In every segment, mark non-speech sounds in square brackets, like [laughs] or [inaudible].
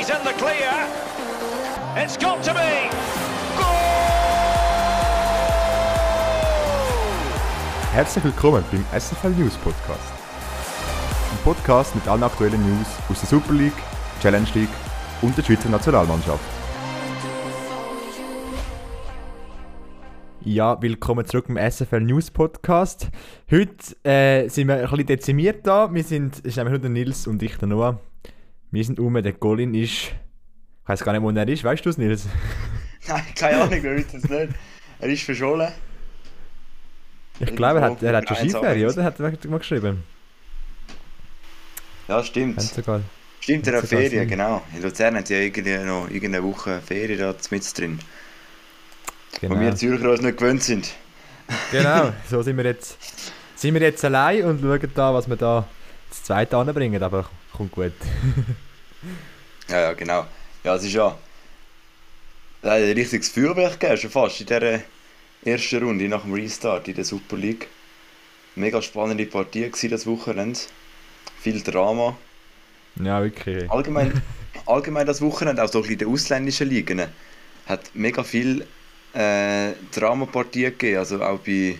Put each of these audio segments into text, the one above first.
he's in the clear. It's got to be. Herzlich willkommen beim SFL News Podcast. Ein Podcast mit allen aktuellen News aus der Super League, Challenge League und der Schweizer Nationalmannschaft. Ja, willkommen zurück im SFL News Podcast. Heute äh, sind wir ein bisschen dezimiert da. Wir sind, ist nämlich nur der Nils und ich, der Noah. Wir sind um, der Colin ist, ich weiß gar nicht, wo er ist. Weißt du es, Nils? [laughs] Nein, keine Ahnung, wer weiß es nicht. Er ist verschollen. Ich glaube, er hat, er hat schon Skiferie, oder? Hat er mal geschrieben. Ja, stimmt. Sogar. Stimmt, er hat Ferien, Sinn. genau. In Luzern hat ja irgendwie noch irgendeine Woche Ferien da mit drin. Genau. Wo wir Zürcher uns nicht gewöhnt sind. Genau, [laughs] so sind wir jetzt, sind wir jetzt allein und schauen da, was wir da das zweite anbringen, aber kommt gut. [laughs] Ja, ja, genau. Ja, es ist ja. Ein richtiges Feuerwerk gegeben, schon fast in dieser ersten Runde nach dem Restart in der Super League. Mega spannende Partie gewesen, das Wochenende. Viel Drama. Ja, wirklich. Allgemein, [laughs] allgemein das Wochenende, auch so in den ausländischen Ligen, hat mega viel äh, Dramapartien gegeben. Also auch bei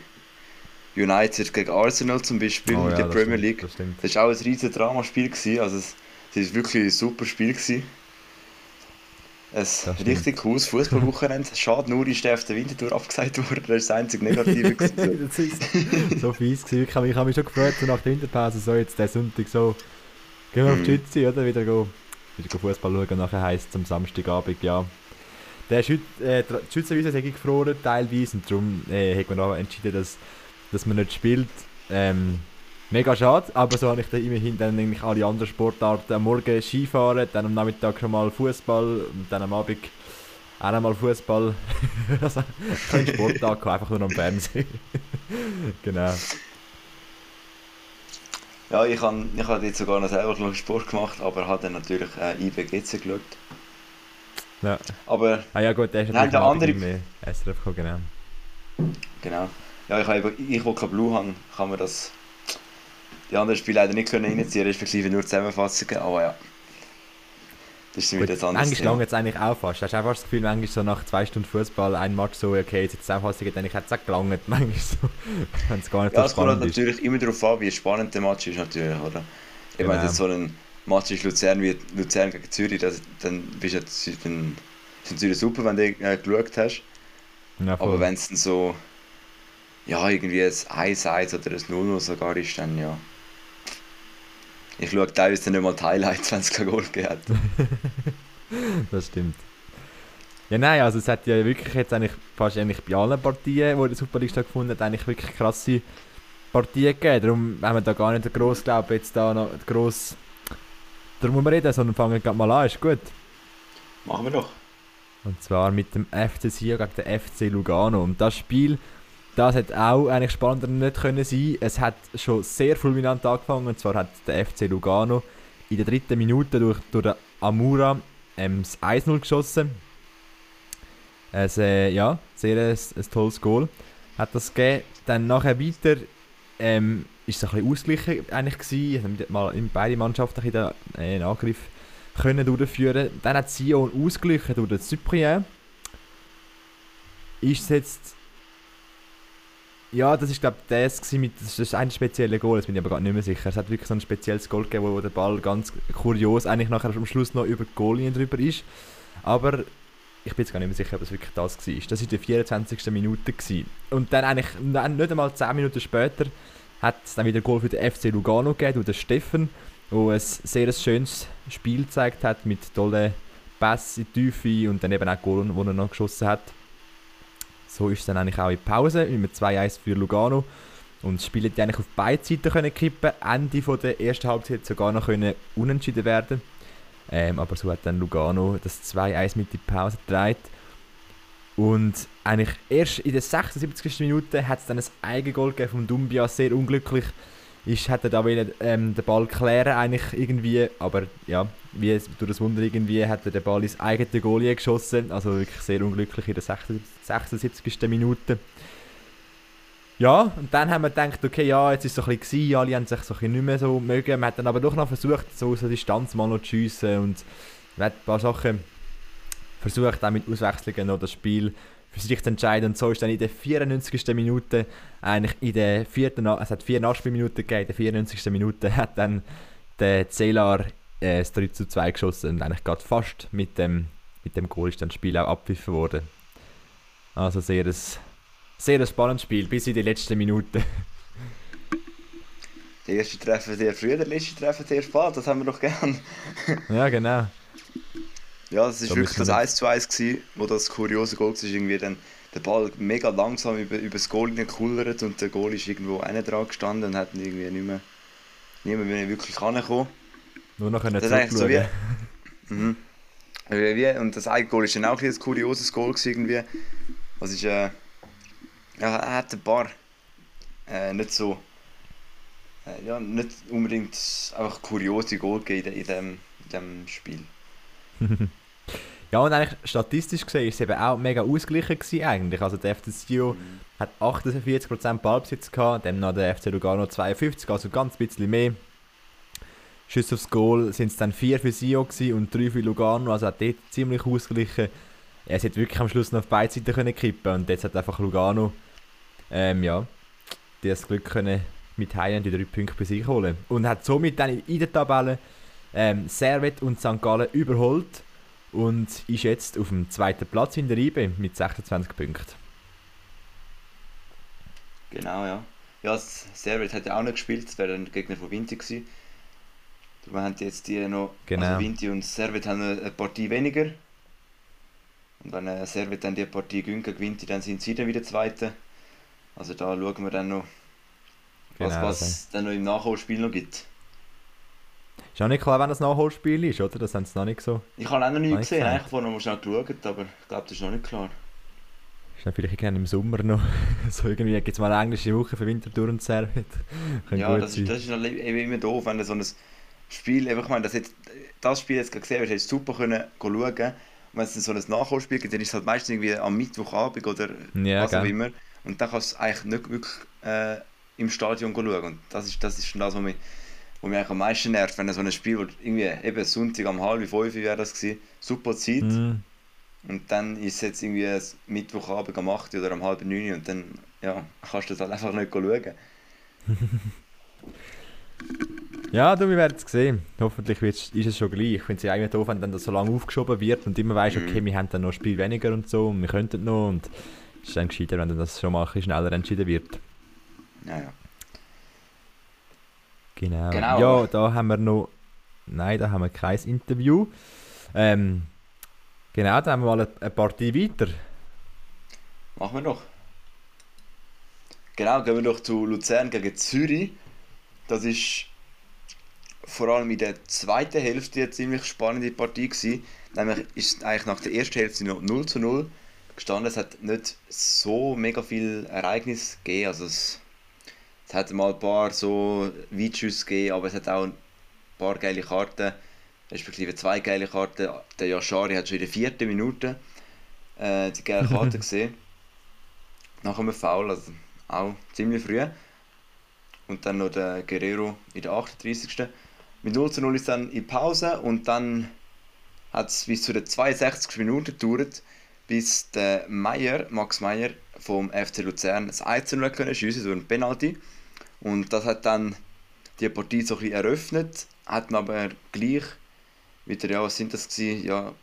United gegen Arsenal zum Beispiel Oh in ja, der das Premier stimmt, League. das. Das war auch ein riesiges Dramaspiel. Gewesen. Also es, es war wirklich ein super Spiel. Gewesen. Ein richtig cooles Fußballwochenende. Schade nur, ist der auf der Wintertour abgesagt worden. Das ist das einzige Negative. [laughs] das ist so fies gewesen. Ich habe mich, ich habe mich schon gefreut, so nach der Winterpause, so jetzt der Sonntag so, gehen wir auf die Mhm. Schütze, oder? Wieder, go, wieder Fußball schauen, nachher heisst es am Samstagabend, ja. Der Schüt, äh, die Schützenwiese ist gefroren, teilweise, und darum äh, hat man auch entschieden, dass, dass man nicht spielt. Ähm, mega schade, aber so habe ich dann immerhin dann eigentlich alle anderen Sportarten. Am Morgen Skifahren, dann am Nachmittag schon mal Fußball und dann am Abend auch einmal Fußball. [laughs] also, kein Sporttag, einfach nur am Fernsehen. [laughs] genau. ja, ich habe ich hab jetzt sogar noch selber Sport gemacht, aber habe dann natürlich äh, IBGC geschaut. Ja. Aber Ah ja gut, der ist Nein, natürlich der am andere- äh, SRF gekommen, genau. Ja, ich, habe, ich, wo kein Blue habe, kann man das die anderen Spiele leider nicht können reinziehen, respektive nur Zusammenfassungen, aber ja. Das ist wieder Gut, das andere Manchmal lange jetzt eigentlich auch fast. Hast du einfach das Gefühl, manchmal so nach zwei Stunden Fußball ein Match so, okay, jetzt Zusammenfassung, eigentlich hat es auch gelangt. [laughs] Manchmal so, wenn es gar nicht Ja, so es kommt halt spannend ist. natürlich immer darauf an, wie spannend der Match ist natürlich, oder? Ich Genau. meine, jetzt so ein Match ist Luzern wie Luzern gegen Zürich, das, dann bist du dann ist natürlich super, wenn du äh, geschaut hast. Ja. Aber wenn es dann so, ja, irgendwie ein 1-1 oder ein 0-0 sogar ist, dann ja. Ich schaue teilweise dann nicht mal die Highlights, wenn es kein Goal gegeben hat. [laughs] Das stimmt. Ja, nein, also es hat ja wirklich jetzt eigentlich fast eigentlich bei allen Partien, die in der Super League stattgefunden hat, eigentlich wirklich krasse Partien gegeben. Darum haben wir da gar nicht gross, glaube jetzt da noch gross darum muss man reden, sondern fangen wir gerade mal an, ist gut. Machen wir doch. Und zwar mit dem FC Sion gegen den FC Lugano. Und das Spiel, das hat auch eigentlich spannender nicht können sein. Es hat schon sehr fulminant angefangen. Und zwar hat der FC Lugano in der dritten Minute durch, durch den Amura ähm, das 1-0 geschossen. Es, äh, ja, sehr ein, ein tolles Goal hat das gegeben. Dann nachher weiter ähm, ist es ein bisschen ausgeglichen eigentlich gewesen. Also mal in beide Mannschaften bisschen den äh, einen Angriff können durchführen. Dann hat Sion ausgeglichen durch den Cyprien. Ist es jetzt... Ja, das ist glaube das mit... Das ist ein spezielles Goal, das bin ich aber gar nicht mehr sicher. Es hat wirklich so ein spezielles Goal gegeben, wo, der Ball ganz kurios eigentlich nachher am Schluss noch über die Goallinie drüber ist. Aber ich bin jetzt gar nicht mehr sicher, ob es wirklich das war. Das war der 24. Minute. Gewesen. Und dann eigentlich nicht einmal 10 Minuten später hat es dann wieder ein Goal für den FC Lugano gegeben, durch den Steffen, wo ein sehr schönes Spiel gezeigt hat mit tollen die Tiefe und dann eben auch Goal, die er noch geschossen hat. So ist es dann eigentlich auch in Pause, mit 2-1 für Lugano. Und das Spiel hätte eigentlich auf beide Seiten können kippen Ende von der ersten Halbzeit sogar noch können unentschieden werden ähm, Aber so hat dann Lugano das 2-1 mit in die Pause gedreht. Und eigentlich erst in der 76. Minute hat es dann ein Eigengoal gegeben vom Dumbia, sehr unglücklich. Ist, er da wollen, ähm, den Ball klären eigentlich irgendwie, aber ja, wie es, durch das Wunder irgendwie hat er den Ball ins eigene Goal geschossen, also wirklich sehr unglücklich in der 76. 76. Minute. Ja, und dann haben wir gedacht, okay, ja, jetzt ist es so ein bisschen gewesen, alle haben sich so ein nicht mehr so mögen. Man hat dann aber doch noch versucht, so aus der Distanz mal noch zu schiessen und Er hat ein paar Sachen versucht, auch mit Auswechslungen noch das Spiel für sich zu entscheiden. Und so ist dann in der 94. Minute, eigentlich in der vierten, es hat vier Nachspielminuten gegeben, in der 94. Minute hat dann der Zelar äh, das 3 zu 2 geschossen und eigentlich gerade fast mit dem, mit dem Goal ist dann das Spiel auch abpfiffen worden. Also sehr ein, sehr ein spannendes Spiel, bis in die letzten Minuten. [laughs] Der erste Treffer sehr früh, der letzte Treffer sehr spät, das haben wir doch gern. ja, genau. Ja, das war da wirklich das 1 zu 1 gewesen, wo das kuriose Goal war, irgendwie dann der Ball mega langsam über, über das Goal gekullert und der Goal ist irgendwo einer dran gestanden und hat irgendwie nicht mehr, niemand mehr wirklich rangekommen. Nur noch eine Zeit so wie, [laughs] mhm. wie, Und das eigene Goal war dann auch ein kurioses Goal irgendwie. Also ist, äh, ja, er hat ein paar äh, nicht so äh, ja, nicht unbedingt einfach kuriose Goal gegeben in dem, in dem Spiel. [laughs] ja, und eigentlich statistisch gesehen ist es eben auch mega ausgeglichen gewesen eigentlich. Also der FC Sio mhm. hat 48% Ballbesitz gehabt, dann noch der FC Lugano 52, also ganz bisschen mehr. Schüsse aufs Goal sind es dann 4 für Sio und 3 für Lugano, also hat dort ziemlich ausgeglichen. Es hätte wirklich am Schluss noch auf beide Seiten können kippen und jetzt hat einfach Lugano ähm, ja, das Glück können mit Heim die drei Punkte bei sich holen. Und hat somit dann in der Tabelle ähm, Servet und St. Gallen überholt und ist jetzt auf dem zweiten Platz in der IBE mit 26 Punkten. Genau, ja. Ja, Servet hat ja auch noch gespielt, das wäre dann Gegner von Vinti gewesen. Wir haben jetzt die noch, genau. also Vinti und Servet haben eine Partie weniger. Und wenn äh, Servet dann die Partie gewinnt, gewinnt dann sind sie dann wieder Zweite. Also da schauen wir dann noch, was, genau, was es dann noch im Nachholspiel noch gibt. Ist auch nicht klar, wenn das Nachholspiel ist, oder? Das haben sie noch nicht so. Ich habe auch noch nicht gesehen, eigentlich vorher noch schnell geschaut, aber ich glaube, das ist noch nicht klar. Ist dann vielleicht gerne im Sommer noch. [laughs] so irgendwie gibt es mal eine englische Woche für Winterthur und Servet. [laughs] ja, das ist, das ist immer doof, wenn du so ein Spiel, ich meine, das, jetzt, das Spiel jetzt gesehen hast, hättest du super können schauen können. Wenn es dann so ein Nachholspiel gibt, dann ist es halt meistens irgendwie am Mittwochabend oder ja, was auch immer. Und dann kannst du eigentlich nicht wirklich äh, im Stadion schauen. Und das ist, das ist schon das, was mich, was mich eigentlich am meisten nervt, wenn so ein Spiel, wo irgendwie eben Sonntag um halb fünf wäre das gewesen, super Zeit. Mm. Und dann ist es jetzt irgendwie Mittwochabend um 8 oder um halb neun und dann ja, kannst du das halt einfach nicht schauen. [laughs] ja, du, wir werden es sehen. Hoffentlich ist es schon gleich. Ich finde es ja eigentlich doof, wenn dann das so lange aufgeschoben wird und immer weißt, okay, mm. wir haben dann noch ein Spiel weniger und so und wir könnten noch. Und es ist dann gescheiter, wenn dann das schon mal ein schneller entschieden wird. Ja, ja. Genau. genau. Ja, da haben wir noch. Nein, da haben wir kein Interview. Ähm, genau, da haben wir mal eine Partie weiter. Machen wir doch. Genau, gehen wir doch zu Luzern gegen Zürich. Das ist vor allem in der zweiten Hälfte eine ziemlich spannende Partie gewesen. Nämlich ist eigentlich nach der ersten Hälfte noch 0 zu 0 gestanden. Es hat nicht so mega viel Ereignis gegeben. Also es es hat mal ein paar so Weitschüsse gegeben, aber es hat auch ein paar geile Karten, respektive zwei geile Karten. Der Yashari hat schon in der vierten Minute äh, die geile [laughs] Karte gesehen. Nach einem Foul, also auch ziemlich früh. Und dann noch der Guerrero in der 38. Mit 0 zu 0 ist dann in Pause und dann hat es bis zu den 62 Minuten gedauert, bis der Meier, Max Meier vom FC Luzern das 1 zu 0 können schiessen durch einen Penalty. Und das hat dann die Partie so ein bisschen eröffnet, hat aber gleich wieder, ja, was sind das gewesen, ja,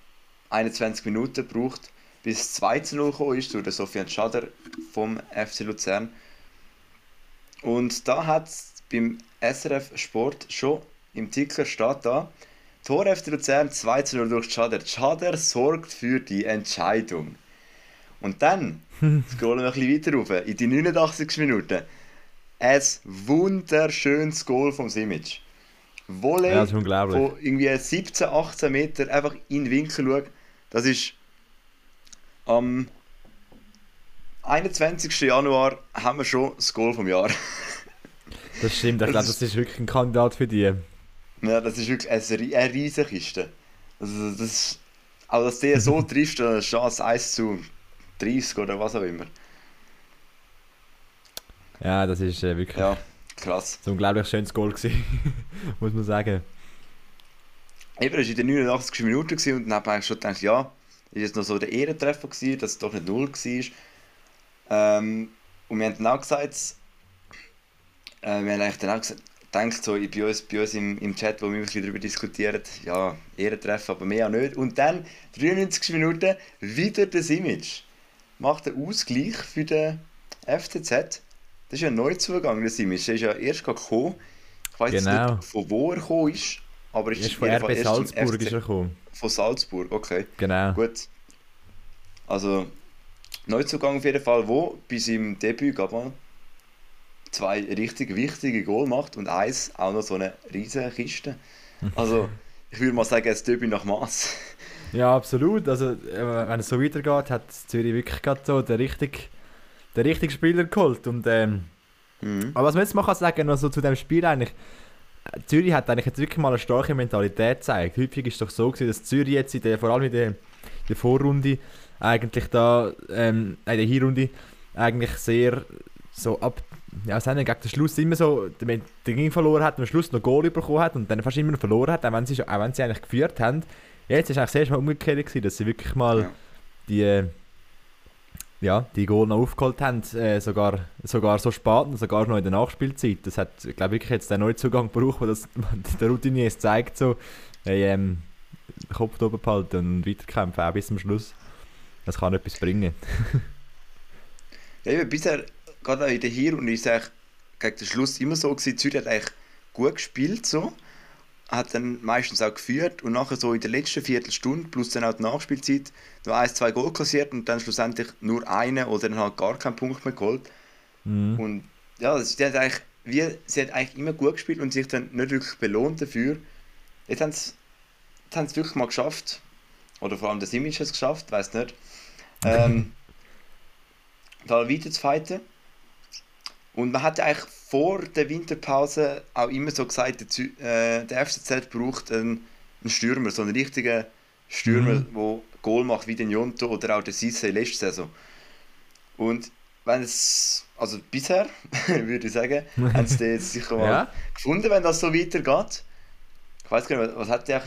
21 Minuten gebraucht, bis 2 zu 0 gekommen ist durch den Sofian Schader vom FC Luzern. Und da hat es beim SRF Sport schon im Ticker steht da, Tor FC Luzern 2 zu 0 durch Schader. Schader sorgt für die Entscheidung. Und dann [laughs] scrollen wir ein bisschen weiter rauf, in die 89. Minute ein wunderschönes Goal vom Simic. Volley ja, von irgendwie 17, 18 Meter einfach in den Winkel schauen. Das ist am 21. Januar haben wir schon das Goal vom Jahr. [laughs] das stimmt, ich glaube, das ist wirklich ein Kandidat für die. Ja, das ist wirklich eine, eine riesige Kiste. Also das, aber dass der so [laughs] trifft, eine Chance 1 zu 30 oder was auch immer. Ja, das ist äh, wirklich ja, krass. ein unglaublich schönes Goal gewesen, [laughs] muss man sagen. eben, das war in der 89. Minute gewesen und dann habe ich schon gedacht, ja, ist jetzt noch so der Ehrentreffer gewesen, dass es doch nicht null war. Ähm, und wir haben dann auch gesagt, äh, wir haben eigentlich dann auch gesagt, gedacht, so bei uns, bei uns im, im Chat, wo wir ein bisschen darüber diskutieren, ja, Ehrentreffen, aber mehr auch nicht. Und dann, 93 Minuten, wieder das Image. Macht den Ausgleich für den FCZ. Das ist ja ein Neuzugang, das Image. Der ist ja erst gekommen. Ich weiß Genau. nicht, von wo er gekommen ist, aber Er ist ist von RB Salzburg ist er gekommen. Von Salzburg, okay. Genau. Gut. Also, Neuzugang auf jeden Fall, wo bei seinem Debüt gab man zwei richtig wichtige Goal macht und eins auch noch so eine riesige Kiste. Also, [laughs] ich würde mal sagen, das Debüt nach Maß. Ja, absolut. Also, äh, wenn es so weitergeht, hat Zürich wirklich gerade so den richtigen, den richtigen Spieler geholt. Und, ähm, Mhm. aber was man jetzt mal kann sagen noch so zu dem Spiel eigentlich, äh, Zürich hat eigentlich jetzt wirklich mal eine starke Mentalität gezeigt. Häufig ist es doch so gewesen, dass Zürich jetzt in der, vor allem in der, in der Vorrunde eigentlich da, ähm, in der Hinrunde eigentlich sehr so ab, ja, sagen wir, gegen den Schluss immer so den, den Gegner verloren hat und am Schluss noch Goal bekommen hat und dann fast immer noch verloren hat, auch wenn sie, auch wenn sie eigentlich geführt haben. Jetzt ist eigentlich erste Mal umgekehrt gewesen, dass sie wirklich mal Ja. die, äh, ja, die Goal noch aufgeholt haben, äh, sogar, sogar so spät und sogar noch in der Nachspielzeit. Das hat, glaube ich, jetzt den Neuzugang gebraucht, wo das [laughs] der Routinier es zeigt, so, hey, ähm, Kopf oben behalten und weiterkämpfen, auch bis zum Schluss. Das kann etwas bringen. [laughs] Ja, eben, bisher, gerade auch in der Hinrunde, ist es eigentlich gegen den Schluss immer so gewesen, Zürich hat eigentlich gut gespielt, so. Hat dann meistens auch geführt und nachher so in der letzten Viertelstunde plus dann auch die Nachspielzeit noch ein, zwei Goal kassiert und dann schlussendlich nur einen oder dann halt gar keinen Punkt mehr geholt. Mhm. Und ja, das, hat eigentlich, wie, sie hat eigentlich immer gut gespielt und sich dann nicht wirklich belohnt dafür. Jetzt haben sie jetzt haben sie wirklich mal geschafft. Oder vor allem das Image hat es geschafft, weiß nicht. [laughs] Ähm, da weiter zu fighten. Und man hat eigentlich vor der Winterpause auch immer so gesagt, der, Zü- äh, der FCZ braucht einen, einen Stürmer, so einen richtigen Stürmer, Mhm. der Goal macht wie den Jonto oder auch der Sisse letzte Saison. Und wenn es, also bisher, [laughs] würde ich sagen, haben sie den jetzt sicher mal [laughs] Ja. gefunden, wenn das so weitergeht. Ich weiß gar nicht, was hat der,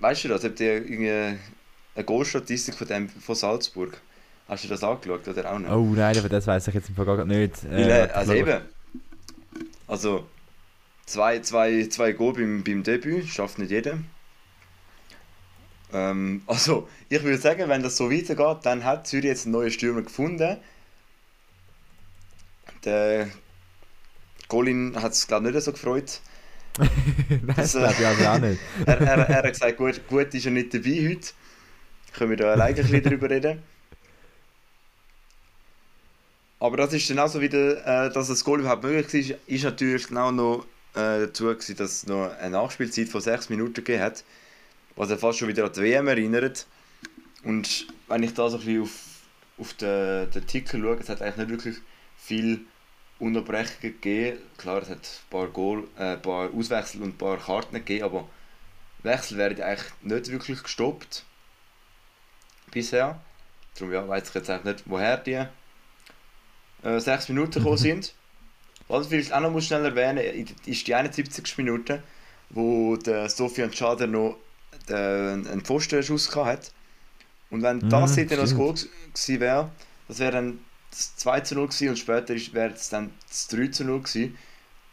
weißt du das, habt ihr irgendwie eine Goalstatistik von, dem, von Salzburg? Hast du das angeschaut oder auch nicht? Oh nein, aber das weiß ich jetzt im Fall gar nicht. Äh, Weil, äh, also eben, also zwei, zwei, zwei Goal beim, beim Debüt schafft nicht jeder. Ähm, [laughs] also, ich würde sagen, wenn das so weitergeht, dann hat Zürich jetzt einen neuen Stürmer gefunden. Der Colin hat es glaube ich nicht so gefreut. [laughs] Das, äh, glaube ich also auch nicht. [laughs] Er, er, er hat gesagt, gut, gut ist er nicht dabei heute. Können wir da alleine ein bisschen drüber reden. Aber das ist dann auch so wieder, äh, dass das Goal überhaupt möglich ist, ist natürlich genau noch äh, dazu gewesen, dass es noch eine Nachspielzeit von 6 Minuten gegeben hat, was ja fast schon wieder an die WM erinnert. Und wenn ich da so ein bisschen auf, auf den, den Ticker schaue, es hat eigentlich nicht wirklich viel Unterbrechungen gegeben. Klar, es hat ein paar, Goal, äh, ein paar Auswechsel und ein paar Karten gegeben, aber Wechsel werden eigentlich nicht wirklich gestoppt. Bisher. Darum ja, weiß ich jetzt eigentlich nicht, woher die äh, 6 Minuten gekommen sind. [laughs] Was ich vielleicht auch noch muss schnell erwähnen ist die 71. Minute, wo der Sofian Schader noch den, einen Pfostenschuss hat. Und wenn Mhm, das hätte noch das. Goal gewesen wäre, das wäre dann das 2 zu 0 gewesen und später wäre es dann das 3 zu 0 gewesen,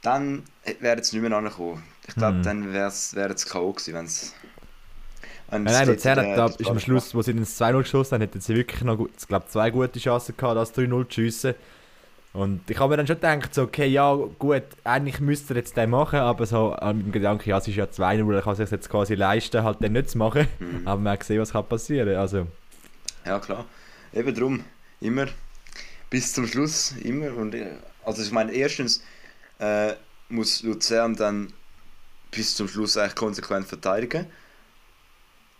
dann wäre es nicht mehr angekommen. Ich glaube, Mhm. dann wäre es K.O. gewesen, wenn es. Nein, nein, Luzern hat ist am Schluss, wo sie dann das 2-0 geschossen haben, hätten sie wirklich noch gut, ich glaube, zwei gute Chancen gehabt, das 3-0 zu schiessen. Und ich habe mir dann schon gedacht, so, okay, ja, gut, eigentlich müsste er jetzt den machen, aber so an dem Gedanken, ja, es ist ja 2-0, er kann sich jetzt quasi leisten, halt den nicht zu machen. Mhm. Aber man hat gesehen, was kann passieren. Also, Ja, klar. Eben drum, immer bis zum Schluss, immer. Und, äh, also ich meine, erstens äh, muss Luzern dann bis zum Schluss eigentlich konsequent verteidigen.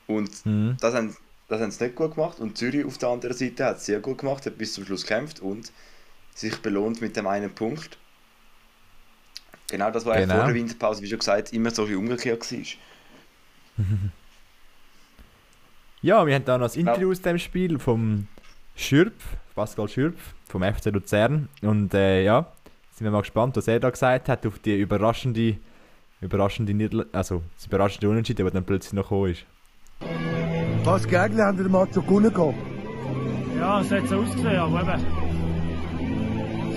Und mhm. das haben, das haben sie nicht gut gemacht. Und Zürich auf der anderen Seite hat es sehr gut gemacht, hat bis zum Schluss gekämpft und sich belohnt mit dem einen Punkt. Genau das war Genau. vor der Winterpause, wie schon gesagt, immer so ein bisschen umgekehrt war. [laughs] Ja, wir haben da noch das Interview aus dem Spiel vom Schürpf, Pascal Schürpf, vom FC Luzern. Und äh, ja, sind wir mal gespannt, was er da gesagt hat auf die überraschende überraschende Niederla also das überraschende Unentschieden, der dann plötzlich noch gekommen ist. Was Gegner haben den Match schon gewonnen gehabt? Ja, es hat so ausgesehen, aber eben.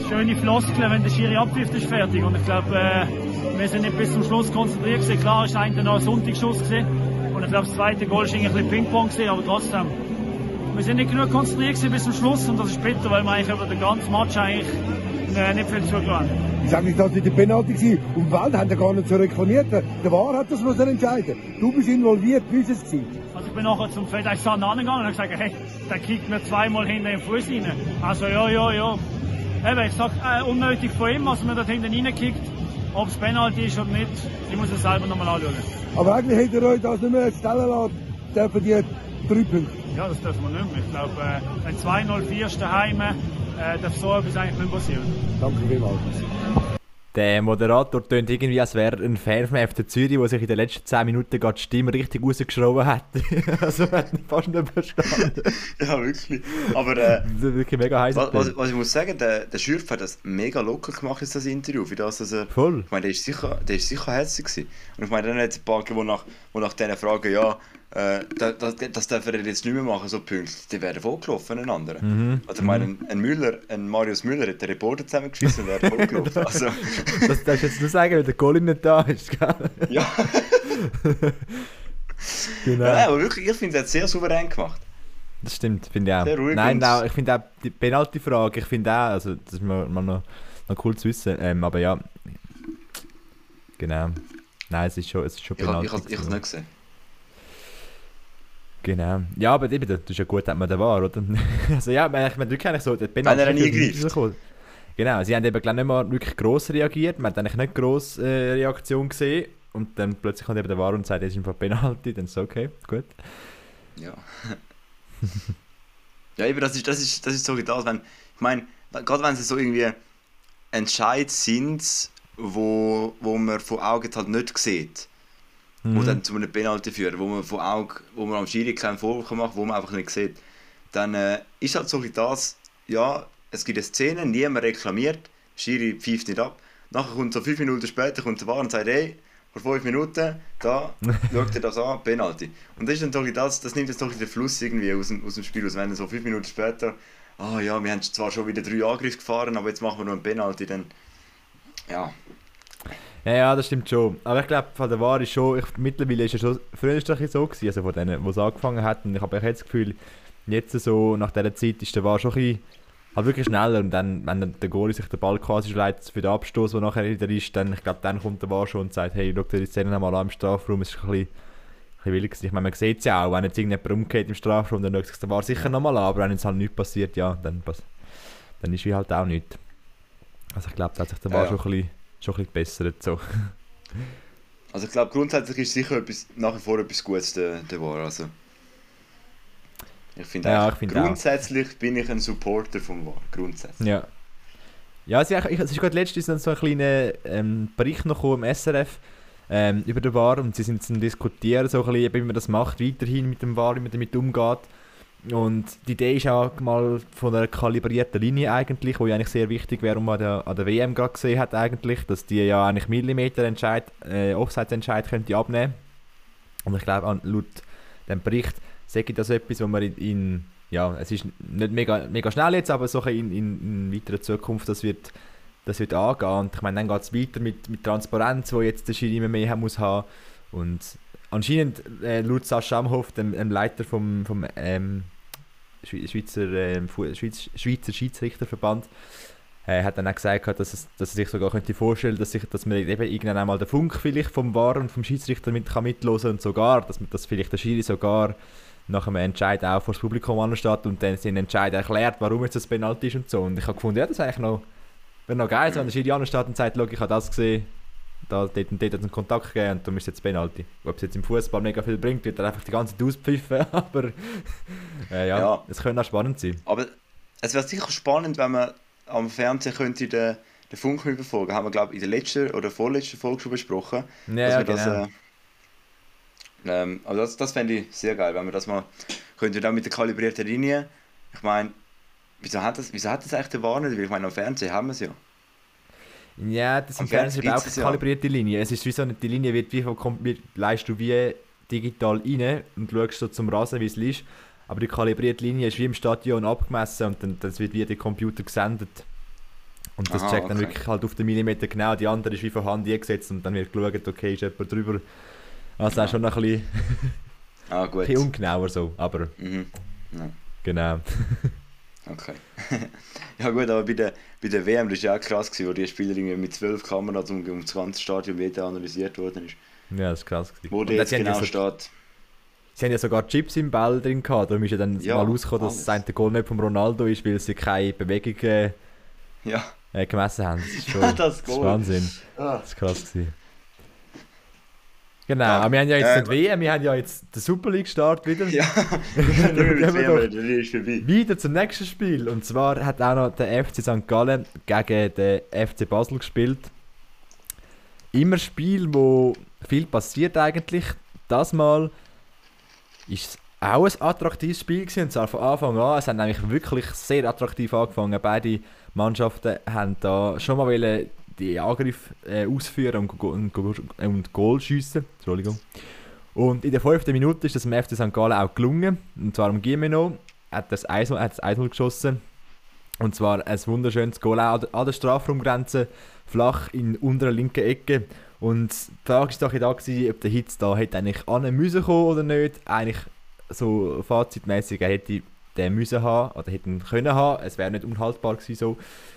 Schöne Floskeln, wenn der Schiri abwirft, ist fertig. Und ich glaube, äh, wir sind nicht bis zum Schluss konzentriert gewesen. Klar, ist eigentlich noch ein Sonntagsschuss gewesen. Und ich glaube, das zweite Goal war ein bisschen Ping-Pong gewesen, aber trotzdem. Wir sind nicht genug konzentriert gewesen bis zum Schluss und das ist bitter, weil wir eigentlich über den ganzen Match eigentlich äh, nicht viel zugelassen haben. Ich sage nicht, dass es nicht der Penalty war. Und die Welt hat ja gar nicht so reklamiert. Der War hat das müssen entscheiden. Du bist involviert, wie ist es gewesen? Also ich bin nachher zum Friedrich Sander angegangen und habe gesagt, hey, der kickt mir zweimal hinten im Fuß rein. Also ja, ja, ja. Eben, ich sag, äh, unnötig von ihm, dass man dort hinten reinkickt. Ob es Penalty ist oder nicht, ich muss es selber nochmal anschauen. Aber eigentlich hätte er euch das nicht mehr stellen lassen, dürfen die drei Punkte. Ja, das dürfen wir nicht mehr. Ich glaube, äh, wenn 2-0 führst daheim, äh, darf so etwas eigentlich nicht passieren. Danke vielmals. Der Moderator tönt irgendwie, als wäre ein Fan vom FC Zürich, der sich in den letzten 10 Minuten gerade die Stimme richtig rausgeschrauben hat. [laughs] also er hat ihn fast nicht verstanden. [laughs] Ja, wirklich. Aber äh, Das ist wirklich mega heiß. was, was, was ich muss sagen, der, der Schürf hat das mega locker gemacht, ist das Interview. Für das, dass er, Voll. Ich meine, der ist sicher, der ist sicher herzig gewesen. Und ich meine, dann hat es ein paar, die nach, wo nach diesen Fragen, ja, äh, das, das, das darf er jetzt nicht mehr machen, so Punkte, die werden vorgelaufen, einen anderen. Mhm. Also ich meine, ein, ein Müller, ein Marius Müller hat den Reporter zusammengeschissen und wäre vorgelaufen. [laughs] Also, Das darfst du jetzt nur sagen, weil der Goalie nicht da ist, gell? ja. [laughs] Genau. ja, aber wirklich, ich finde, er hat es sehr souverän gemacht. Das stimmt, finde ich auch. Sehr ruhig Nein, auch, ich finde auch die Penalty-Frage, ich finde auch, also das ist mir mal noch, noch cool zu wissen, ähm, aber ja, genau. Nein, es ist schon, es ist schon Ich habe Penalty. ich, ich, ich gewesen. nicht gesehen. Genau. Ja, aber eben, das ist ja gut, dass man da war, oder? [laughs] also ja, man, ich meine, wirklich eigentlich so, der Wenn er ist nie wirklich greift. rausgekommen. Genau, sie haben eben glaub, nicht mal wirklich gross reagiert, man hat eigentlich nicht gross äh, Reaktion gesehen und dann plötzlich kommt eben der War und sagt, es ist einfach Penalty, dann ist es okay, gut. Ja. [laughs] ja, eben, das ist, das ist, das ist so das, wenn, ich meine, gerade wenn sie so irgendwie Entscheid sind, wo, wo man von Augen halt nicht sieht, Mhm. dann zu einem Penalty führen, wo man von Augen, wo man am Schiri keinen Vorwurf macht, wo man einfach nicht sieht, dann äh, ist halt so das, ja, es gibt eine Szene, niemand reklamiert, Schiri pfeift nicht ab, nachher kommt so fünf Minuten später kommt der War und sagt, hey, vor fünf Minuten, da, [laughs] schaut ihr das an, Penalty. Und das ist dann doch das, das nimmt jetzt doch den Fluss irgendwie aus dem, aus dem Spiel aus, wenn dann so fünf Minuten später, ah ja, wir haben zwar schon wieder drei Angriffe gefahren, aber jetzt machen wir noch einen Penalty, dann, ja, Ja, ja, das stimmt schon. Aber ich glaube, von der Wahr ist schon, ich, mittlerweile ist es schon, früher ist es so gewesen, also von denen, die es angefangen hatten. Ich habe echt das Gefühl, jetzt so, nach dieser Zeit ist der Wahr schon ein bisschen, halt wirklich schneller und dann, wenn dann der Goalie sich den Ball quasi leitet für den Abstoß, der nachher wieder ist, dann, ich glaube, dann kommt der Wahr schon und sagt, hey, schau dir die Szene mal an im Strafraum, es ist ein bisschen, ein bisschen wild gewesen. Ich meine, man sieht es ja auch, wenn jetzt irgendjemand umgeht im Strafraum, dann schaut sich der Wahr sicher nochmal an, aber wenn jetzt halt nichts passiert, ja, dann, dann ist wie halt auch nichts. Also ich glaube, da hat sich der Ja, Wahr ja. schon ein bisschen, schon ein bisschen gebessert, so. Also ich glaube, grundsätzlich ist sicher etwas, nach wie vor etwas Gutes der, der War. Also, ich finde Ja, eigentlich, ich finde auch. grundsätzlich bin ich ein Supporter vom War. Grundsätzlich. Ja. Ja, es ist, es ist gerade letztens so ein kleiner ähm, Bericht noch im SRF ähm, über den VAR und sie sind zum Diskutieren, so ein bisschen, wie man das macht, weiterhin mit dem VAR, wie man damit umgeht. Und die Idee ist auch mal von einer kalibrierten Linie eigentlich, die ja eigentlich sehr wichtig wäre, und man an der, WM gerade gesehen hat eigentlich, dass die ja eigentlich Millimeter Entscheid, äh, Offside-Entscheid könnte abnehmen. Und ich glaube, laut dem Bericht sage ich das etwas, wo man in, in ja, es ist nicht mega, mega schnell jetzt, aber so in, in, in weiterer Zukunft, das wird, das wird angehen. Und ich meine, dann geht es weiter mit, mit Transparenz, wo jetzt der Schiri immer mehr haben muss haben. Und anscheinend, äh, laut Sascha Amhoff, dem, dem Leiter vom, vom ähm, Schwe- Schweizer, ähm, Schweiz, Schweizer Schiedsrichterverband, äh, hat dann auch gesagt, dass, es, dass er sich sogar könnte vorstellen dass, dass man eben irgendwann einmal den Funk vielleicht vom VAR und vom Schiedsrichter mit kann mitlosen und sogar, dass, man, dass vielleicht der Schiri sogar nach einem Entscheid auch vor das Publikum ansteht und dann den Entscheid erklärt, warum jetzt das Penalty ist und so. Und ich habe gefunden, ja, das ist eigentlich noch, wäre noch geil, wenn der Schiri ansteht und sagt, schau, ich habe das gesehen, da, dort und dort hat es einen Kontakt gegeben und darum ist es jetzt Penalty. Ob es jetzt im Fußball mega viel bringt, wird er einfach die ganze Zeit auspfiffen, [laughs] aber äh, ja, Ja. es könnte auch spannend sein. Aber es wäre sicher spannend, wenn man am Fernsehen könnte den, den Funk überfolgen. Haben wir, glaube ich, in der letzten oder vorletzten Folge schon besprochen. Ja, ja wir das, genau. äh, ähm, also das, das fände ich sehr geil, wenn wir das mal könnte dann mit der kalibrierten Linie. Ich meine, wieso hat das, wieso hat das eigentlich der War nicht? Weil ich meine, am Fernsehen haben wir es ja. Ja, das Fernsehen ist auch ja. kalibrierte Linie. Es ist wie so eine, die Linie wird wie wird, leist du wie digital rein und schaust so zum Rasen, wie es ist. Aber die kalibrierte Linie ist wie im Stadion abgemessen und dann das wird wie der Computer gesendet. Und das Aha, checkt dann okay. wirklich halt auf den Millimeter genau. Die andere ist wie von Hand eingesetzt und dann wird geschaut, okay, ist jemand drüber. Also auch schon ein bisschen, [laughs] Ah, gut. bisschen ungenauer so, aber Mhm. Ja, genau. [laughs] okay. [laughs] ja gut, aber bei der, bei der WM, das war ja auch krass, gewesen, wo die Spieler irgendwie mit zwölf Kameras um, um das ganze Stadion jeder analysiert worden ist. Ja, das ist krass. gewesen. Wo der jetzt genau so- steht. Sie haben ja sogar Chips im Ball drin gehabt, darum ist ja dann Ja, mal rausgekommen, dass es ein Goal nicht vom Ronaldo ist, weil sie keine Bewegung äh, Ja. äh, gemessen haben. Das ist, [laughs] schon, Das das ist Goal. Wahnsinn. Ah. Das ist krass gewesen. Genau, Ja. wir haben ja jetzt Äh, nicht WM, wir haben ja jetzt den Super League Start wieder. Ja, [laughs] vorbei. Wieder zum nächsten Spiel. Und zwar hat auch noch der FC St. Gallen gegen den FC Basel gespielt. Immer Spiel, wo viel passiert eigentlich. Das Mal ist es auch ein attraktives Spiel gewesen, und zwar von Anfang an. Es hat nämlich wirklich sehr attraktiv angefangen. Beide Mannschaften haben da schon mal die Angriff äh, ausführen und, und, go- und Goal schiessen. Entschuldigung. Und in der fünften Minute ist das dem FC St. Gallen auch gelungen. Und zwar um Gimeno hat das 1 hat das 1 geschossen. Und zwar ein wunderschönes Goal an der- der Strafraumgrenze, flach in unterer linken Ecke. Und die Frage war doch da, gewesen, ob der Hitz da hätte eigentlich an müssen kommen oder nicht. Eigentlich so fazitmäßig, er hätte den müssen haben oder hätten können haben. Es wäre nicht unhaltbar gewesen so.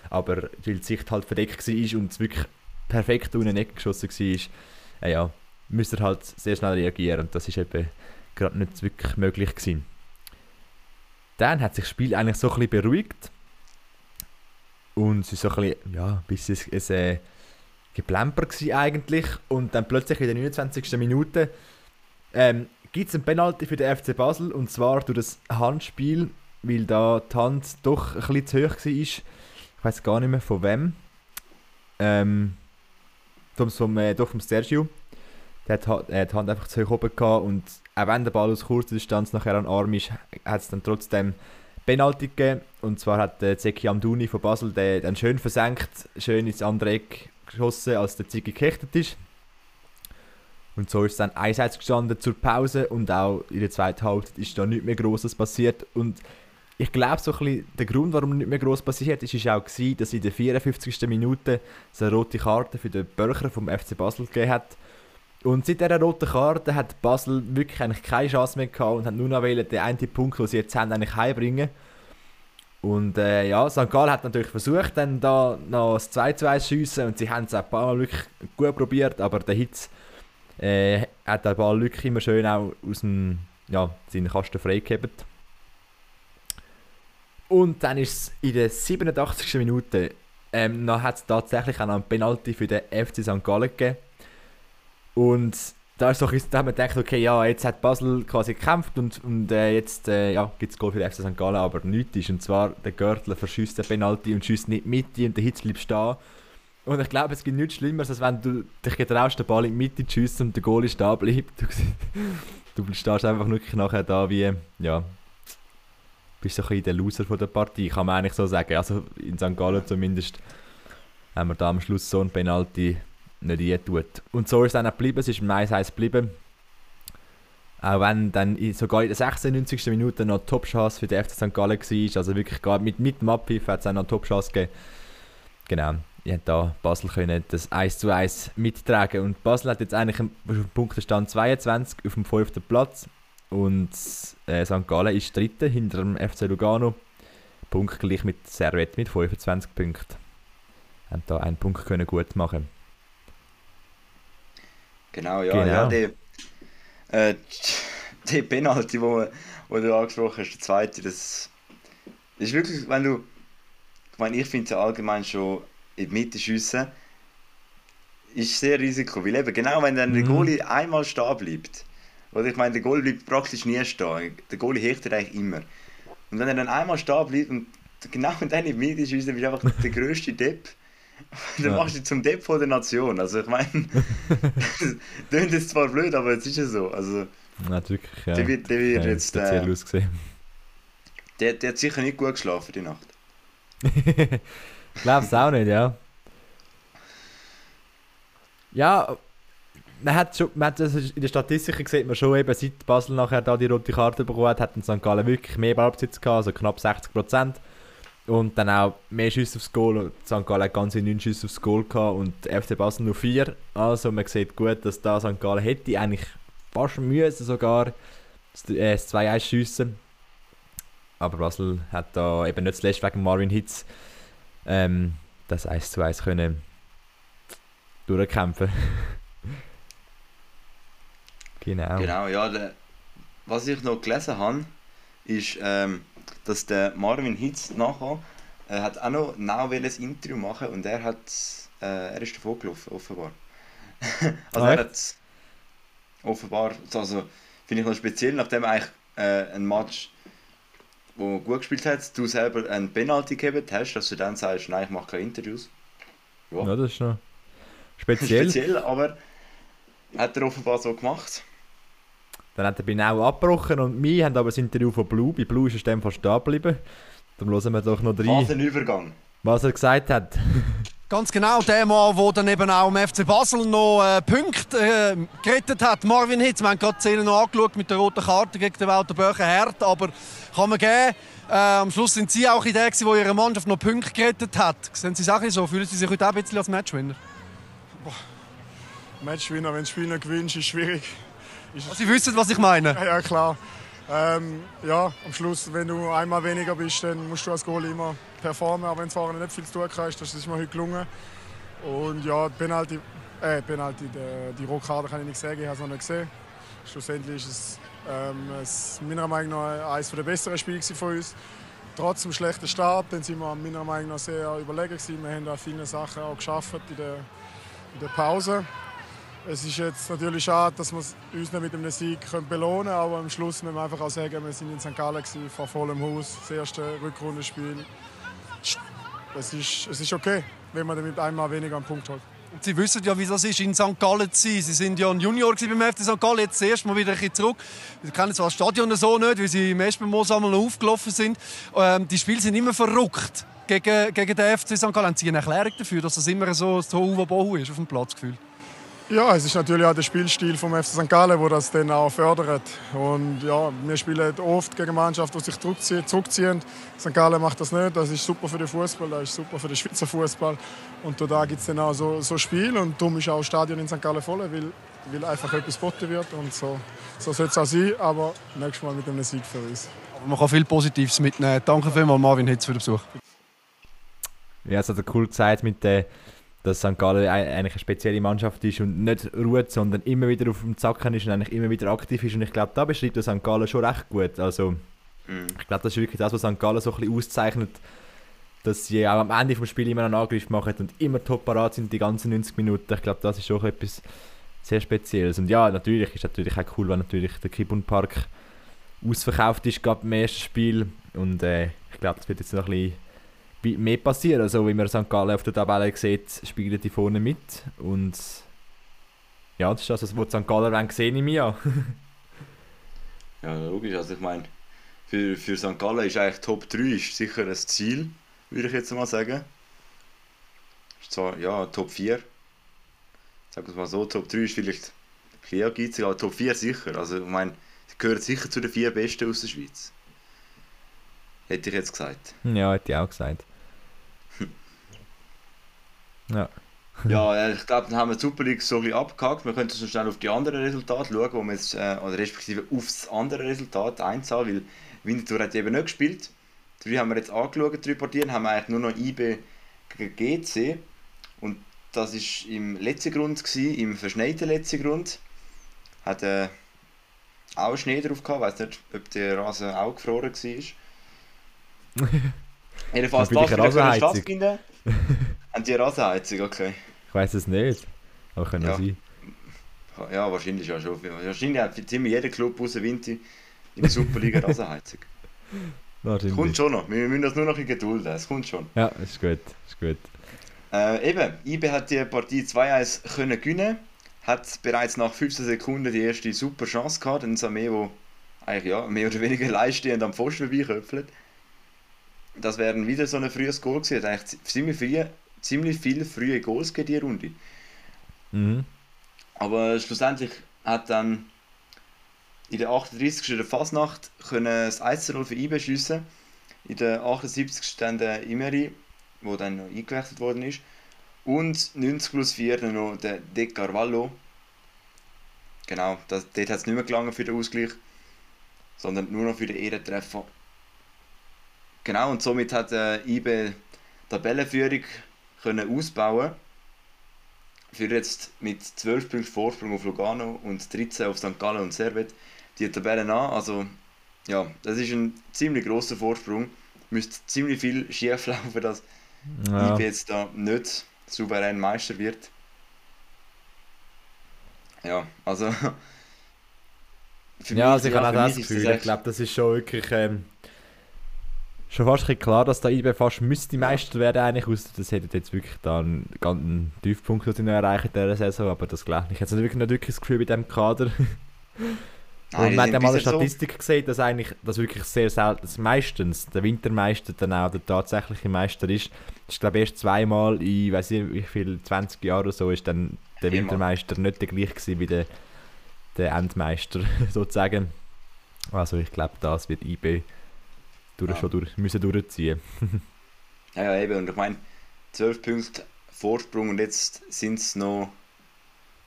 Aber weil die Sicht halt verdeckt war und es wirklich perfekt unten Ecke geschossen war, äh, ja, müsste er halt sehr schnell reagieren. Und das ist eben gerade nicht wirklich möglich gewesen. Dann hat sich das Spiel eigentlich so ein bisschen beruhigt. Und es war so ein bisschen, ja, ein bisschen ein, ein, äh, Geplemper eigentlich. Und dann plötzlich in der 29. Minute ähm, gibt es einen Penalty für den FC Basel. Und zwar durch das Handspiel, weil da die Hand doch ein bisschen zu hoch war. Ich weiß gar nicht mehr von wem. Ähm, vom, äh, doch vom Sergio. Der hat, ha- hat die Hand einfach zu hoch oben gehabt und auch wenn der Ball aus kurzer Distanz nachher an Arm ist, hat es dann trotzdem Penalty gegeben. Und zwar hat der Zeki Amdouni von Basel den dann schön versenkt, schön ins andere Eck geschossen, als der Zeki gehechtet ist. Und so ist es dann 1-1 gestanden zur Pause und auch in der zweiten Halbzeit ist da nichts mehr Grosses passiert. Und ich glaube, so der Grund, warum nicht mehr gross passiert ist, ist auch gewesen, dass in der 54. Minute es eine rote Karte für den Börcher vom FC Basel gegeben hat. Und seit dieser roten Karte hat Basel wirklich eigentlich keine Chance mehr gehabt und hat nur noch den einen Punkt, den sie jetzt haben, eigentlich heimbringen. Und äh, ja, St. Gallen hat natürlich versucht, dann da noch das 2 zu 1 zu schiessen und sie haben es auch ein paar Mal wirklich gut probiert, aber der Hitz äh, hat den Ball wirklich immer schön auch aus dem, ja, seinen Kasten freigehabt. Und dann ist es in der 87. Minute, ähm, dann hat es tatsächlich auch noch einen Penalty für den FC St. Gallen gegeben. Und da, ist doch, da hat man gedacht, okay, ja, jetzt hat Basel quasi gekämpft und, und äh, jetzt äh, ja, gibt es Goal für den FC St. Gallen, aber nichts ist. Und zwar der Görtler verschießt den Penalty und schießt nicht mit und der Hitz bleibt stehen. Und ich glaube, es gibt nichts Schlimmeres, als wenn du dich getraust, den Ball in die Mitte zu schiessen und der Goal ist stehen bleibt. Du, [laughs] du stehst einfach wirklich nachher da wie, ja, bist so ein der Loser von der Partie, kann man eigentlich so sagen. Also in St. Gallen zumindest haben wir da am Schluss so einen Penalty nicht reintut. Und so ist es dann auch geblieben, es ist im 1-1 geblieben. Auch wenn dann sogar in der 96. Minute noch Top-Chance für den FC St. Gallen war, also wirklich gerade mit, mit dem Abpfiff hat es auch noch Top-Chance gegeben. Genau, ich hätte da Basel können das 1 zu 1 mittragen und Basel hat jetzt eigentlich einen Punktestand 22 auf dem 5. Platz und äh, St. Gallen ist dritte hinter dem FC Lugano, punktgleich mit Servette mit 25 Punkten. Haben da einen Punkt können gut machen. Genau, ja. Genau. ja die, äh, die Penalty, wo, wo du angesprochen hast, der zweite, das ist wirklich, wenn du. Ich meine, ich finde es ja allgemein schon in die Mitte schiessen, ist sehr risiko. Weil eben, genau wenn dann der Mhm. Goalie einmal stehen bleibt, oder ich meine, der Goalie bleibt praktisch nie stehen. Der Goalie hechtet eigentlich immer. Und wenn er dann einmal stehen bleibt und genau in deine Mitte schießt, dann bist du einfach der grösste Depp. [laughs] Dann Ja. machst du dich zum Depp von der Nation. Also ich meine, [laughs] das klingt jetzt zwar blöd, aber es ist ja so. Also Ja, hat wirklich ja, der wird, der wird äh, jetzt, äh, ausgesehen. der, der hat sicher nicht gut geschlafen die Nacht. [laughs] ich glaube es auch nicht, ja. Ja, man hat schon, man hat das in der Statistik sieht man schon eben, seit Basel nachher da die rote Karte bekommen hat, hat St. Gallen wirklich mehr Ballbesitz gehabt, also knapp 60%. Und dann auch mehr Schüsse aufs Goal. St. Gallen hat ganze 9 Schüsse aufs Goal gehabt und FC Basel nur 4. Also man sieht gut, dass da St. Gallen hätte eigentlich fast müssen sogar das äh, 2-1 schiessen. Aber Basel hat da eben nicht zuletzt wegen Marvin Hitz ähm, das 1 zu 1 können durchkämpfen. [laughs] genau. Genau, ja. Der, was ich noch gelesen habe, ist, ähm, dass der Marvin Hitz nachher äh, hat auch noch genau ein Interview machen und er hat äh, er ist davon gelaufen, offenbar. [laughs] also Ah, er hat offenbar, also finde ich noch speziell, nachdem er eigentlich äh, ein Match wo gut gespielt hat, du selber einen Penalty gegeben hast, dass du dann sagst, nein, ich mache keine Interviews. Ja, Ja, das ist noch [laughs] speziell. speziell, aber hat er offenbar so gemacht. Dann hat er bei Now abgebrochen und wir haben aber das Interview von Blue. Bei Blue ist er dann fast stehen geblieben. Dann hören wir doch noch Was rein, ein Übergang. was er gesagt hat. [laughs] Ganz genau, der Mann, der dann eben auch im FC Basel noch äh, Punkte äh, gerettet hat. Marvin Hitz, wir haben gerade die Szene noch angeschaut mit der roten Karte gegen den Walter Böcher hart, aber kann man geben. Äh, am Schluss sind Sie auch in der, wo Ihre Mannschaft noch Punkte gerettet hat. Sehen Sie es auch so? Fühlen Sie sich heute auch ein bisschen als Matchwinner? Matchwinner, wenn du das Spiel nicht gewinnst, ist schwierig. Ist Sie wissen, was ich meine. ja, ja, klar. Ähm, ja, am Schluss, wenn du einmal weniger bist, dann musst du als Goal immer performen. Aber wenn du vorne nicht viel zu tun hast, das ist mir heute gelungen. Und ja, die Penalty, äh, Penalty, die, die Rotkarte kann ich nicht sagen, ich habe es noch nicht gesehen. Schlussendlich ist es, ähm, es meiner Meinung nach eines der besseren Spiele von uns. Trotz dem schlechten Start, dann sind wir meiner Meinung nach sehr überlegen gewesen. Wir haben da viele Sachen auch geschafft in der, in der Pause. Es ist jetzt natürlich schade, dass wir uns nicht mit einem Sieg belohnen können, aber am Schluss müssen wir einfach auch sagen, wir sind in St. Gallen vor vollem Haus, das erste Rückrundenspiel. Es ist, es ist okay, wenn man damit einmal weniger einen Punkt holt. Und Sie wissen ja, wie das ist, in St. Gallen zu sein. Sie sind ja ein Junior beim FC St. Gallen, jetzt das erste Mal wieder ein bisschen zurück. Sie kennen zwar das Stadion so nicht, weil Sie im ersten Mal einmal aufgelaufen sind. Ähm, die Spiele sind immer verrückt gegen, gegen den FC St. Gallen. Haben Sie eine Erklärung dafür, dass das immer so so Bohu ist auf dem Platzgefühl? Ja, es ist natürlich auch der Spielstil vom FC St. Gallen, wo das dann auch fördert. Und ja, wir spielen oft gegen Mannschaften, die sich zurückziehen. St. Gallen macht das nicht. Das ist super für den Fußball, das ist super für den Schweizer Fußball. Und da gibt es dann auch so, so Spiel und darum ist auch das Stadion in St. Gallen voll, weil, weil einfach etwas geboten wird. Und so, so soll es auch sein, aber nächstes Mal mit einem Sieg für uns. Aber man kann viel Positives mitnehmen. Danke vielmals, Marvin Hitz, für den Besuch. Ja, es hat er cool gesagt, mit der, dass St. Gallen ei- eigentlich eine spezielle Mannschaft ist und nicht ruht, sondern immer wieder auf dem Zacken ist und eigentlich immer wieder aktiv ist. Und ich glaube, da beschreibt der St. Gallen schon recht gut. Also, Mhm. ich glaube, das ist wirklich das, was St. Gallen so ein bisschen auszeichnet, dass sie auch am Ende des Spiels immer einen Angriff machen und immer top parat sind die ganzen 90 Minuten. Ich glaube, das ist schon etwas sehr Spezielles. Und ja, natürlich ist natürlich auch cool, wenn natürlich der Kibun Park ausverkauft ist, gerade im ersten Spiel. Und äh, ich glaube, das wird jetzt noch ein bisschen mehr passieren. Also, wie man St. Gallen auf der Tabelle sieht, spielen die vorne mit. Und ja, das ist das, was St. Gallen wollen im Jahr. [laughs] Ja, logisch. Also ich meine, für, für St. Gallen ist eigentlich Top 3 ist sicher ein Ziel, würde ich jetzt mal sagen. Ist zwar, ja, Top 4. Sagen wir es mal so, Top 3 ist vielleicht ein bisschen ehrgeizig, aber Top 4 sicher. Also ich meine, sie gehören sicher zu den vier Besten aus der Schweiz. Hätte ich jetzt gesagt. ja, hätte ich auch gesagt. Ja. [laughs] Ja, äh, ich glaube, dann haben wir die Super League so ein bisschen abgehakt. Wir können so schnell auf die anderen Resultate schauen, wo wir jetzt, äh, oder respektive aufs andere Resultat einzahlen, weil Winterthur hat eben nicht gespielt. Die haben wir jetzt angeschaut, die Partieren, haben wir eigentlich nur noch IB gegen GC. Und das war im letzten Grund, gewesen, im verschneiten letzten Grund. Hat äh, auch Schnee drauf gehabt, weiß nicht, ob der Rasen auch gefroren war. [laughs] Jedenfalls, das wieder stattfinden. [laughs] Haben die Rasenheizung, okay. Ich weiß es nicht. Aber kann ja. Sein. Ja, wahrscheinlich ja schon. Wahrscheinlich hat ziemlich jeder Club außer Winti in der Superliga Rasenheizung. [laughs] Wahrscheinlich. Kommt schon noch. Wir müssen das nur noch in Geduld haben. Es kommt schon. Ja, ist gut. Ist gut. Äh, eben, IB hat die Partie 2-1 können gewinnen. Hat bereits nach 15 Sekunden die erste super Chance gehabt. Dann Samé, wo eigentlich ja, mehr oder weniger leistend am Pfosten vorbeiköpfelt. Das wäre wieder so ein frühes Goal gewesen. Hat eigentlich ziemlich, früh, ziemlich viele frühe Goals gegeben, die Runde. Mhm. Aber schlussendlich hat dann in der 38. der Fasnacht können das 1-0 für IB schiessen. In der 78. dann der Imeri, wo dann noch eingewechselt worden ist. Und 90 plus 4 dann noch der De Carvalho. Genau, das, dort hat es nicht mehr gelangen für den Ausgleich, sondern nur noch für den Ehrentreffer. Genau, und somit hat äh, IB Tabellenführung können ausbauen für jetzt mit 12 Punkten Vorsprung auf Lugano und 13 auf St. Gallen und Servet die Tabelle an. Also ja, das ist ein ziemlich großer Vorsprung. Müsste ziemlich viel schief laufen, dass Ja. IB jetzt da nicht souverän Meister wird. Ja, also. [laughs] Ja, also ich habe auch das Gefühl. Ich glaube, das ist schon wirklich ähm, schon fast ein klar, dass der IB fast müsste Meister werden eigentlich, ausser das hätte jetzt wirklich da einen ganz einen Tiefpunkt noch erreichen in dieser Saison, aber das glaube ich. Jetzt wirklich nicht wirklich das Gefühl bei diesem Kader. [laughs] Nein, und man hat mal eine jetzt so- Statistik gesehen, dass eigentlich das wirklich sehr selten, dass meistens der Wintermeister dann auch der tatsächliche Meister ist. Das ist glaube ich erst zweimal in, weiß ich wie viel, 20 Jahren oder so, ist dann der. Wintermeister nicht der gleiche gewesen wie der, der Endmeister [laughs] sozusagen. Also ich glaube, das wird IB durch, Ja. schon durch, müssen durchziehen. [laughs] Ja, ja, eben. Und ich meine, 12 Punkte Vorsprung und jetzt sind es noch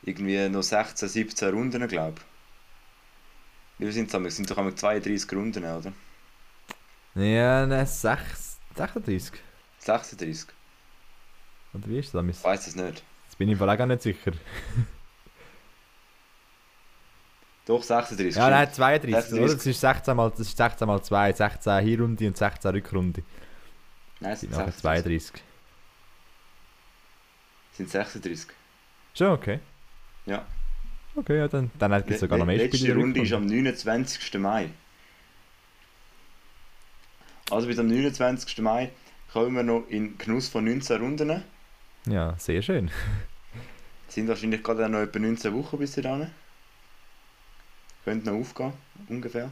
irgendwie noch 16, 17 Runden, glaube ich. Wie sind es? Sind doch einmal 32 Runden, oder? Ja, ne, 6, 36. 36? Oder wie ist das? Ich weiß es nicht. Jetzt bin ich im Fall auch gar nicht sicher. [laughs] Doch, 36. Ja, nein, stimmt. 32, 36. oder? Das ist 16 mal, das ist 16 mal 2, 16 Hinrunde und 16 Rückrunde. Nein, es sind sind nachher 36. 32. sind 36. Schon okay. Ja. Okay, ja, dann, dann gibt es sogar noch mehr Die letzte Spiele. in der Runde ist am 29. Mai. Also bis am 29. Mai kommen wir noch in Genuss von 19 Runden. Ja, sehr schön. Sind wahrscheinlich gerade noch etwa 19 Wochen bis dahin. Könnte noch aufgehen, ungefähr.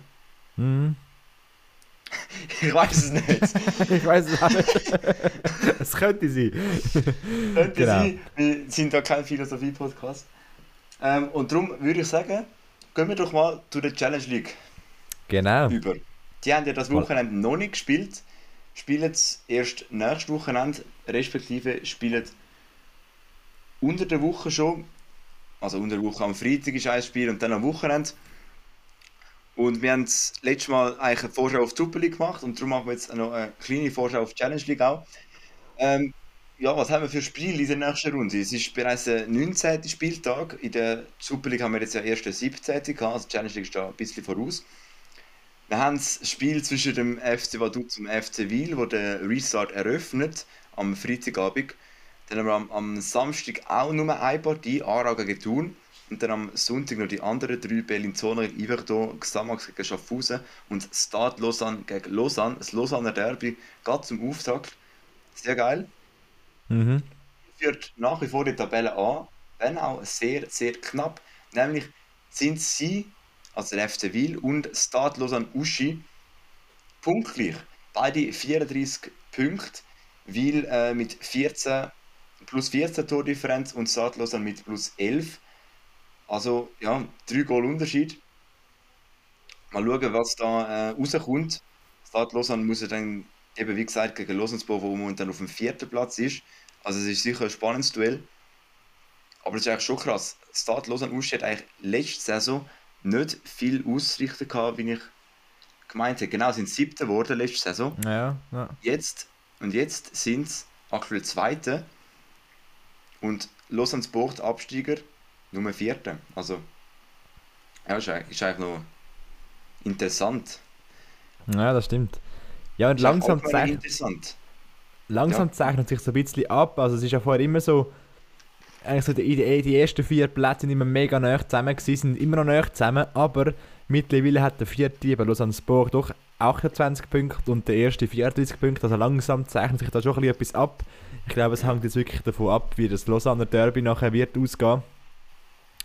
Mhm. [laughs] Ich weiß es nicht. [laughs] ich weiß es auch nicht. [laughs] es könnte sein. Könnte Genau. sein. Wir sind da kein Philosophie-Podcast. Ähm, und darum würde ich sagen, gehen wir doch mal zu der Challenge League Genau. über. Die haben ja das Wochenende noch nicht gespielt, spielen es erst nächstes Wochenende, respektive spielen unter der Woche schon. Also unter der Woche am Freitag ist ein Spiel und dann am Wochenende. Und wir haben das letzte Mal eigentlich eine Vorschau auf die Super League gemacht und darum machen wir jetzt noch eine kleine Vorschau auf die Challenge League auch. Ähm, ja, was haben wir für Spiele in der nächsten Runde? Es ist bereits der 19. Spieltag. In der Super League haben wir jetzt ja erst den 17. gehabt, also die Challenge League ist da ein bisschen voraus. Wir haben das Spiel zwischen dem FC Vaduz und dem FC Wil, wo der Restart eröffnet, am Freitagabend. Dann haben wir am, am Samstag auch nur eine Partie, Aarau gegen Thun. Und dann am Sonntag noch die anderen drei, Bellinzona gegen Yverdon, Xamax gegen Schaffhausen und Stade Lausanne gegen Lausanne. Das Lausanner Derby geht zum Auftakt. Sehr geil. Mhm. Führt nach wie vor die Tabelle an, wenn auch sehr, sehr knapp. Nämlich sind sie, also der FC Wil und Stade Lausanne Uschi, punktgleich. Beide 34 Punkte. Wil äh, mit 14 plus 14 Tordifferenz und Stade Lausanne mit plus 11. Also ja, drei Goal Unterschied. Mal schauen, was da äh, rauskommt. Stade Lausanne muss ja dann eben wie gesagt gegen Lausanne-Bo, wo momentan auf dem vierten Platz ist. Also es ist sicher ein spannendes Duell. Aber es ist eigentlich schon krass. Stade Lausanne hat eigentlich letzte Saison nicht viel ausrichten gehabt, wie ich gemeint habe. Genau, sind siebter geworden letzte Saison. Ja, ja. Jetzt und jetzt sind es aktuell Zweite und Lausanne Sport Absteiger Nummer Vierte. Also ja, ist, eigentlich- ist eigentlich noch interessant. Ja, das stimmt. Ja, und Ist langsam, allgemein zeich interessant. langsam Ja. zeichnet sich so ein bisschen ab. Also es ist ja vorher immer so, eigentlich so die, die, die ersten vier Plätze sind immer mega nah zusammen gewesen, sind immer noch nah zusammen, aber mittlerweile hat der vierte, eben Lausanne Sport, doch auch 20 Punkte und der erste 34 Punkte. Also langsam zeichnet sich da schon ein bisschen etwas ab. Ich glaube, es hängt jetzt wirklich davon ab, wie das Lausanne Derby nachher wird ausgehen.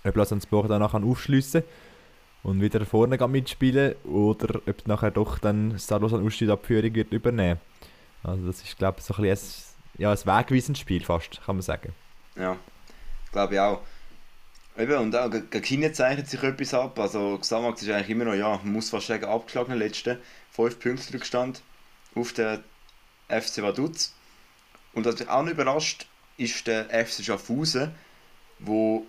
Ob Lausanne Sport dann nachher aufschliessen und wieder vorne mitspielen oder ob nachher doch dann das Lausanne Ausstieg Abführung wird übernehmen. Also das ist glaube ich so ein, ein, ja, ein wegweisendes Spiel fast, kann man sagen. Ja, glaube ich auch. Eben, und auch gegen China zeichnet sich etwas ab. Also Xamax ist eigentlich immer noch, ja, man muss fast sagen, abgeschlagen letzten 5 Punkte Rückstand auf den FC Vaduz. Und was mich auch noch überrascht, ist der FC Schaffhausen, wo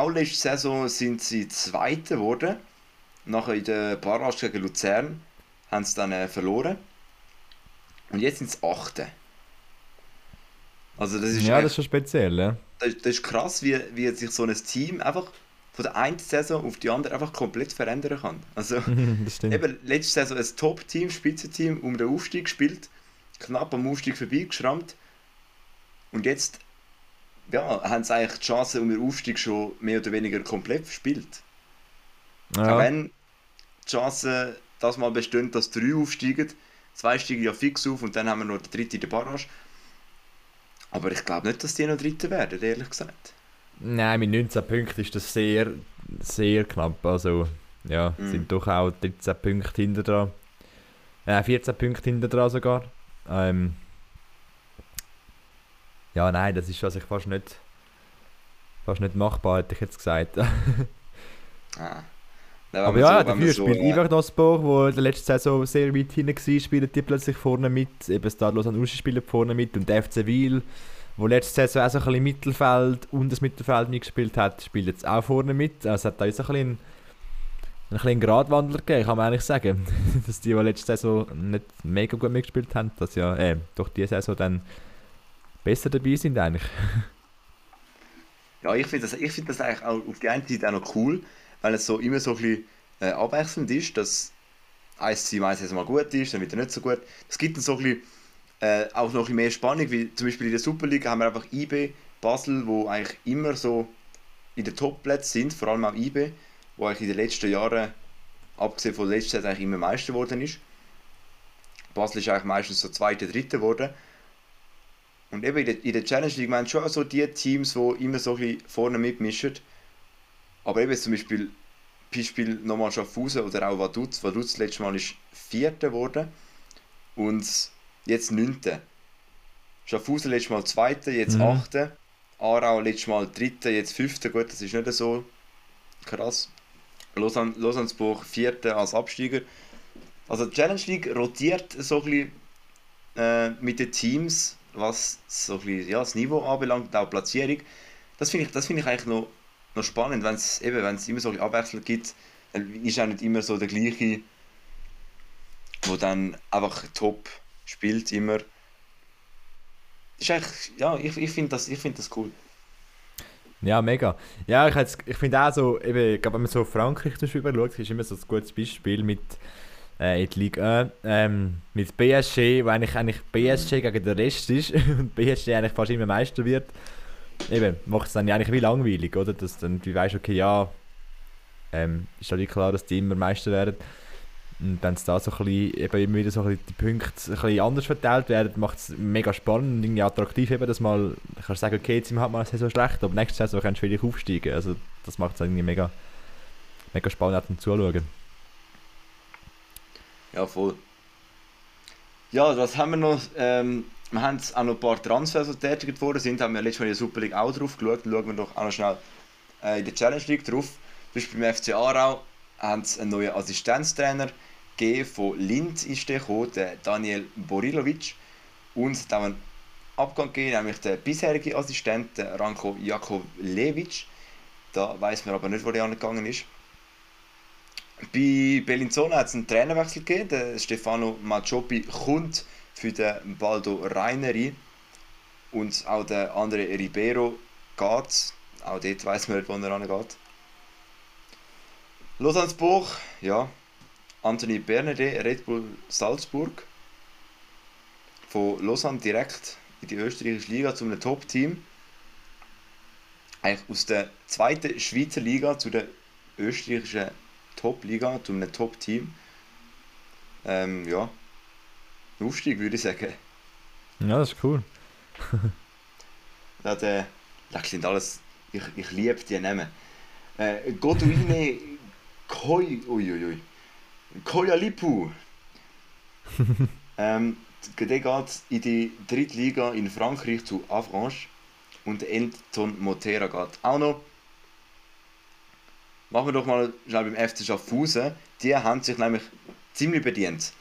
auch letzte Saison sind sie Zweite geworden. Nachher in der Barrage gegen Luzern haben sie dann äh, verloren. Und jetzt sind sie Achte. Also das ist, Ja, echt- das ist schon speziell, ja. das, das ist krass, wie, wie sich so ein Team einfach von der einen Saison auf die andere einfach komplett verändern kann. Also [laughs] das stimmt. eben letzte Saison ein Top-Team, Spitzenteam um den Aufstieg gespielt, knapp am Aufstieg vorbeigeschrammt und jetzt ja, haben sie eigentlich die Chance um den Aufstieg schon mehr oder weniger komplett verspielt. Auch Ja. wenn die Chance das mal bestehen, dass drei aufsteigen, zwei steigen ja fix auf und dann haben wir noch den dritten in der Barrage. Aber ich glaube nicht, dass die noch Dritte werden, ehrlich gesagt. Nein, mit 19 Punkten ist das sehr, sehr knapp. Also, ja, Mhm. sind doch auch 13 Punkte hinter dran. Äh, 14 Punkte hinter dran sogar. Ähm, ja, nein, das ist also fast nicht, fast nicht machbar, hätte ich jetzt gesagt. [laughs] Ah. Aber ja, so- dafür so, spielt äh, Iverdospor, wo in der letzten Saison sehr weit hinten war, spielen die plötzlich vorne mit. Eben Stadlos an Uschi spielen vorne mit und der FC Wil, wo letzte Saison auch so ein bisschen Mittelfeld und das Mittelfeld mitgespielt hat, spielt jetzt auch vorne mit. Also es hat da jetzt ein bisschen einen kleinen Gradwandler gegeben, kann man eigentlich sagen. [laughs] dass die, die letzte Saison nicht mega gut mitgespielt haben, dass ja, äh, doch diese Saison dann besser dabei sind eigentlich. [laughs] Ja, ich finde das, find das eigentlich auch auf die eine Seite auch noch cool, weil es so immer so ein bisschen äh, abwechselnd ist, dass ein Team meistens mal gut ist, dann wieder nicht so gut. Es gibt dann so ein bisschen, äh, auch noch ein bisschen mehr Spannung, wie zum Beispiel in der Superliga haben wir einfach IB, Basel, wo eigentlich immer so in den Top-Plätzen sind, vor allem auch IB, wo eigentlich in den letzten Jahren, abgesehen von der letzten Saison, eigentlich immer Meister geworden ist. Basel ist eigentlich meistens so Zweiter, Dritter geworden. Und eben in der, in der Challenge League, haben schon so die Teams, die immer so ein bisschen vorne mitmischen. Aber eben zum Beispiel, Beispiel nochmal Schaffhausen oder auch Vaduz. Vaduz letztes Mal ist Vierter geworden und jetzt Neunter. Schaffhausen letztes Mal Zweiter, jetzt Mhm. Achter. Aarau letztes Mal Dritter, jetzt Fünfter. Gut, das ist nicht so krass. Lausanne, Vierter als Absteiger. Also die Challenge League rotiert so ein bisschen äh, mit den Teams, was so bisschen, ja, das Niveau anbelangt, auch die Platzierung. Das finde ich, das finde ich eigentlich noch, noch spannend, wenn es eben, wenn es immer so Abwechslung gibt, dann ist auch nicht immer so der gleiche, wo dann einfach top spielt immer. Ist ja, ich, ich finde das, find das cool. Ja, mega. Ja, ich, ich finde auch so, eben, wenn man so Frankreich zum Beispiel schaut, ist immer so ein gutes Beispiel mit äh, in der Liga 1, ähm, mit PSG, wo eigentlich, eigentlich PSG gegen den Rest ist [laughs] und PSG eigentlich fast immer Meister wird. Eben, macht es dann eigentlich wie langweilig, oder? Dass dann du weißt, okay, ja, ähm, ist halt klar, dass die immer Meister werden. Und wenn es da so ein bisschen, eben immer wieder so ein bisschen die Punkte ein bisschen anders verteilt werden, macht es mega spannend und irgendwie attraktiv, eben, dass mal, kannst du sagen, okay, jetzt halt mal eine Saison schlecht, aber nächste Saison kannst du vielleicht aufsteigen. Also das macht es irgendwie mega, mega spannend zum Zuschauen. Ja, voll. Ja, was haben wir noch? Ähm, wir haben auch noch ein paar Transfers, die getätigt worden sind. Haben wir letztes Mal in der Super League auch drauf geschaut. Schauen wir doch auch noch schnell äh, in der Challenge League drauf. Zum Beispiel beim FC Aarau haben sie einen neuen Assistenztrainer gegeben. Von Linz ist der gekommen, der Daniel Borilovic. Und es hat auch einen Abgang gegeben, nämlich der bisherige Assistent, Ranko Jakovlevic. Da weiß man aber nicht, wo der angegangen ist. Bei Bellinzona hat es einen Trainerwechsel gegeben. Der Stefano Maccioppi kommt für den Baldo Reineri. Und auch der andere Ribeiro geht. Auch dort weiß man nicht, wo er angeht. Lausanne-Buch, ja. Anthony Bernardet, Red Bull Salzburg. Von Lausanne direkt in die österreichische Liga zu einem Top-Team. Eigentlich aus der zweiten Schweizer Liga zu der österreichischen Top-Liga, zu einem Top-Team. Ähm, ja. Ein Aufstieg würde ich sagen. Ja, das ist cool. [laughs] Ja, der, das sind alles. Ich, ich liebe die Namen. Äh, Goduine Koi. Uiuiui. Koyalipu. [laughs] ähm, der geht in die dritte Liga in Frankreich zu Avranches. Und Elton Motera geht auch noch. Machen wir doch mal schnell beim FC Schaffhausen. Die haben sich nämlich ziemlich bedient.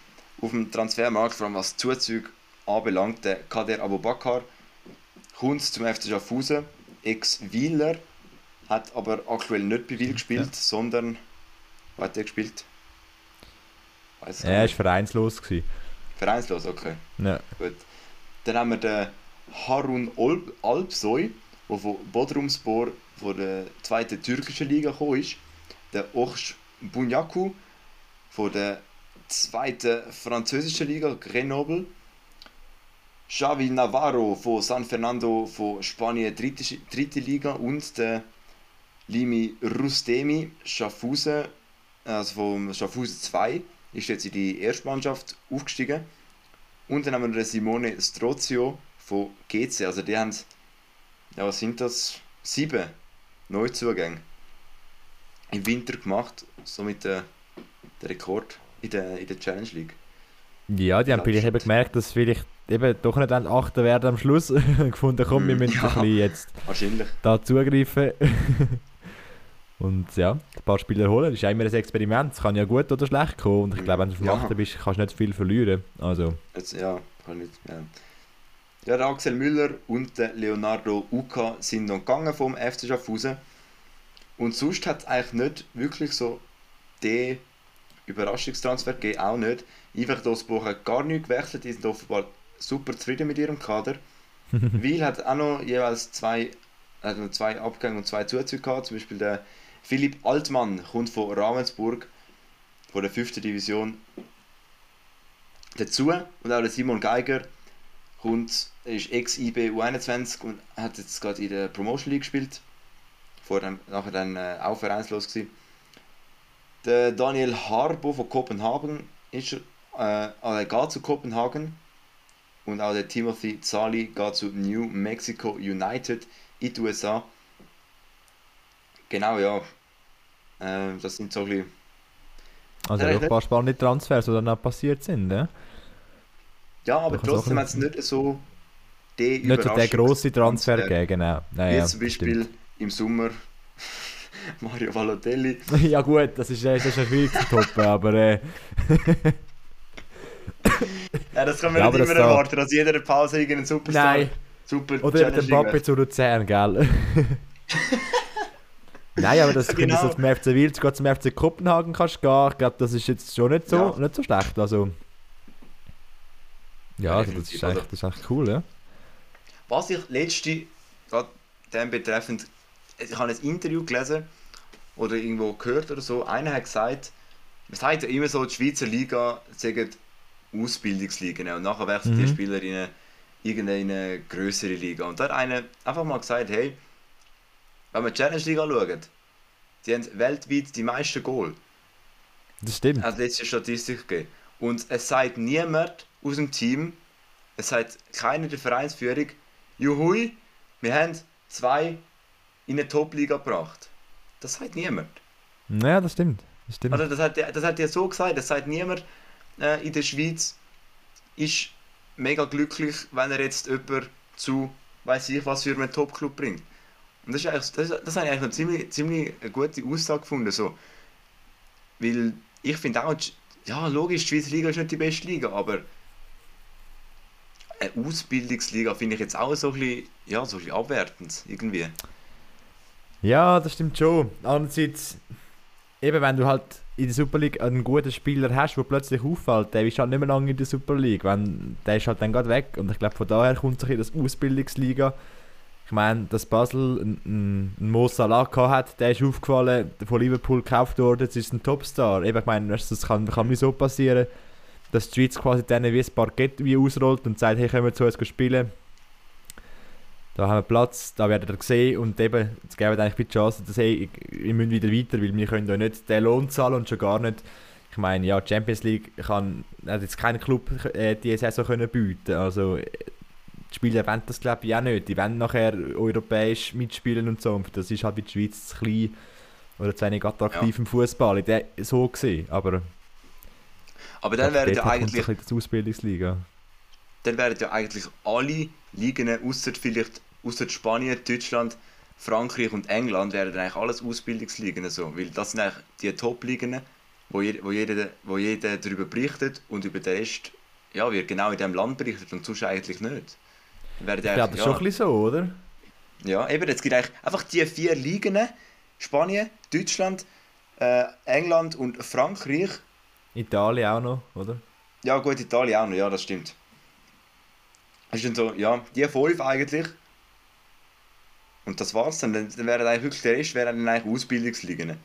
Auf dem Transfermarkt, vor allem was Zuzüge anbelangt, der Kader Abubakar kommt zum FC Schaffhausen, ex-Wieler, hat aber aktuell nicht bei Wiel gespielt, ja. sondern wo hat er gespielt? Weiss er war vereinslos. Gewesen. Vereinslos, okay. Ja. Gut. Dann haben wir den Harun Alpsoy, der von Bodrumspor von der zweiten türkischen Liga gekommen ist. Der Ochs Bunyaku von der zweiten französischen Liga, Grenoble. Xavi Navarro von San Fernando von Spanien, dritte, dritte Liga. Und der Limi Rustemi, Schaffhausen, also vom Schaffhausen 2, ist jetzt in die Erstmannschaft aufgestiegen. Und dann haben wir den Simone Strozio von GC. Also die haben, ja was sind das? Sieben Neuzugänge im Winter gemacht. Somit der, der Rekord in der, in der Challenge League. Ja, die haben vielleicht eben gemerkt, dass vielleicht eben doch nicht achten werden am Schluss. [laughs] gefunden, komm, wir müssen ja, ein bisschen jetzt wahrscheinlich. da zugreifen. [laughs] Und ja, ein paar Spieler holen, das ist ja immer ein Experiment. Es kann ja gut oder schlecht kommen. Und ich glaube, wenn du auf dem ja. bist, kannst du nicht viel verlieren. Also. Jetzt, ja, kann nicht. Ja. Ja, der Axel Müller und der Leonardo Uca sind noch gegangen vom FC Schaffhausen. Und sonst hat es eigentlich nicht wirklich so den Überraschungstransfer gegeben, auch nicht. Einfach Dosbo hat gar nicht gewechselt, die sind offenbar super zufrieden mit ihrem Kader. [laughs] Weil hat auch noch jeweils zwei, also zwei Abgänge und zwei Zuzüge gehabt, zum Beispiel der Philipp Altmann kommt von Ravensburg, von der 5. Division dazu. Und auch der Simon Geiger kommt, ist ex-IB U21 und hat jetzt gerade in der Promotion League gespielt. Vor dem, nachher dann äh, auch vereinslos gewesen. Der Daniel Harbo von Kopenhagen ist, äh, also geht zu Kopenhagen. Und auch der Timothy Zali geht zu New Mexico United in die USA. Genau, ja. Äh, das sind so ein bisschen. Also, doch ein paar spannende Transfers, die dann auch passiert sind, ne? Ja, aber trotzdem hat es nicht so den Nicht so der grosse Transfer gegeben, genau. Naja, Wie zum Beispiel stimmt. im Sommer [laughs] Mario Balotelli. [laughs] ja gut, das ist, das ist schwierig zu toppen, aber... Äh, [laughs] ja, das kann man ja, nicht immer erwarten, dass jeder Pause irgendeinen Superstar... Nein. Super Oder der Papi zu Luzern, gell? Nein, aber das, genau. wenn du zum FC Wild zum FC Kopenhagen kannst gehen, ich glaube, das ist jetzt schon nicht so, ja. nicht so schlecht. Also, ja, also das, ist echt, das ist echt cool, ja. Was ich letzte, gerade dem betreffend, ich habe ein Interview gelesen oder irgendwo gehört oder so, einer hat gesagt, man sagt ja immer so, die Schweizer Liga sagen Ausbildungsliga und nachher wechseln mhm. die Spieler in eine, irgendeine größere Liga. Und da hat einer einfach mal gesagt, hey, wenn wir die Challenge League anschauen, die haben weltweit die meisten Goal. Das stimmt. Hat letzte Statistik gegeben. Und es sagt niemand aus dem Team, es sagt keiner der Vereinsführung, juhui, wir haben zwei in eine Top-Liga gebracht. Das sagt niemand. Naja, das stimmt. Das, stimmt. Also das, hat, das hat ja so gesagt, das sagt niemand äh, in der Schweiz ist mega glücklich, wenn er jetzt jemanden zu, weiß ich was, für einen Top-Club bringt. Und das, ist eigentlich, das, das habe ich eigentlich eine ziemlich, ziemlich eine gute Aussage gefunden. So. Weil ich finde auch, ja, logisch, die Schweizer Liga ist nicht die beste Liga, aber eine Ausbildungsliga finde ich jetzt auch so ein bisschen, ja, so ein bisschen abwertend irgendwie. Ja, das stimmt schon. Andererseits, eben wenn du halt in der Super League einen guten Spieler hast, der plötzlich auffällt, der ist halt nicht mehr lange in der Super League. Wenn, der ist halt dann gerade weg. Und ich glaube, von daher kommt sich das Ausbildungsliga ich meine, dass Basel einen, einen Mo Salah hat, der ist aufgefallen, von Liverpool gekauft worden, jetzt ist ein Topstar. Eben, ich meine, das kann, kann nicht so passieren, dass die Schweiz quasi denen wie ein Parkett wie ausrollt und sagt, hey, können wir zu uns spielen. Da haben wir Platz, da werdet ihr gesehen und eben, es geben eigentlich die Chance, dass hey, wir müssen wieder weiter, weil wir können ja nicht den Lohn zahlen und schon gar nicht ich meine, ja, Champions League kann, hat jetzt kein Club äh, diese Saison können bieten. Also die Spieler wollen das glaube ich auch nicht. Die wollen nachher europäisch mitspielen und so. Und das ist halt in der Schweiz zu klein oder zu wenig attraktiv ja. im Fußball. So gesehen. Aber, aber dann wären ja eigentlich. Die Ausbildungsliga. Dann wären ja eigentlich alle Ligen, außer vielleicht außer Spanien, Deutschland, Frankreich und England wären dann eigentlich alles Ausbildungsligen so, weil das sind eigentlich die Top-Ligen, wo, je, wo, jeder, wo jeder darüber berichtet und über den Rest ja, wird genau in diesem Land berichtet und sonst eigentlich nicht. Wäre ja, das ist schon ein bisschen so, oder? Ja, eben, es gibt eigentlich einfach die vier Ligen, Spanien, Deutschland, äh, England und Frankreich. Italien auch noch, oder? Ja gut, Italien auch noch, ja, das stimmt. Das ist dann so, ja, die fünf eigentlich. Und das war's dann. Dann, dann wäre eigentlich wirklich der Rest wäre dann eigentlich Ausbildungsligen.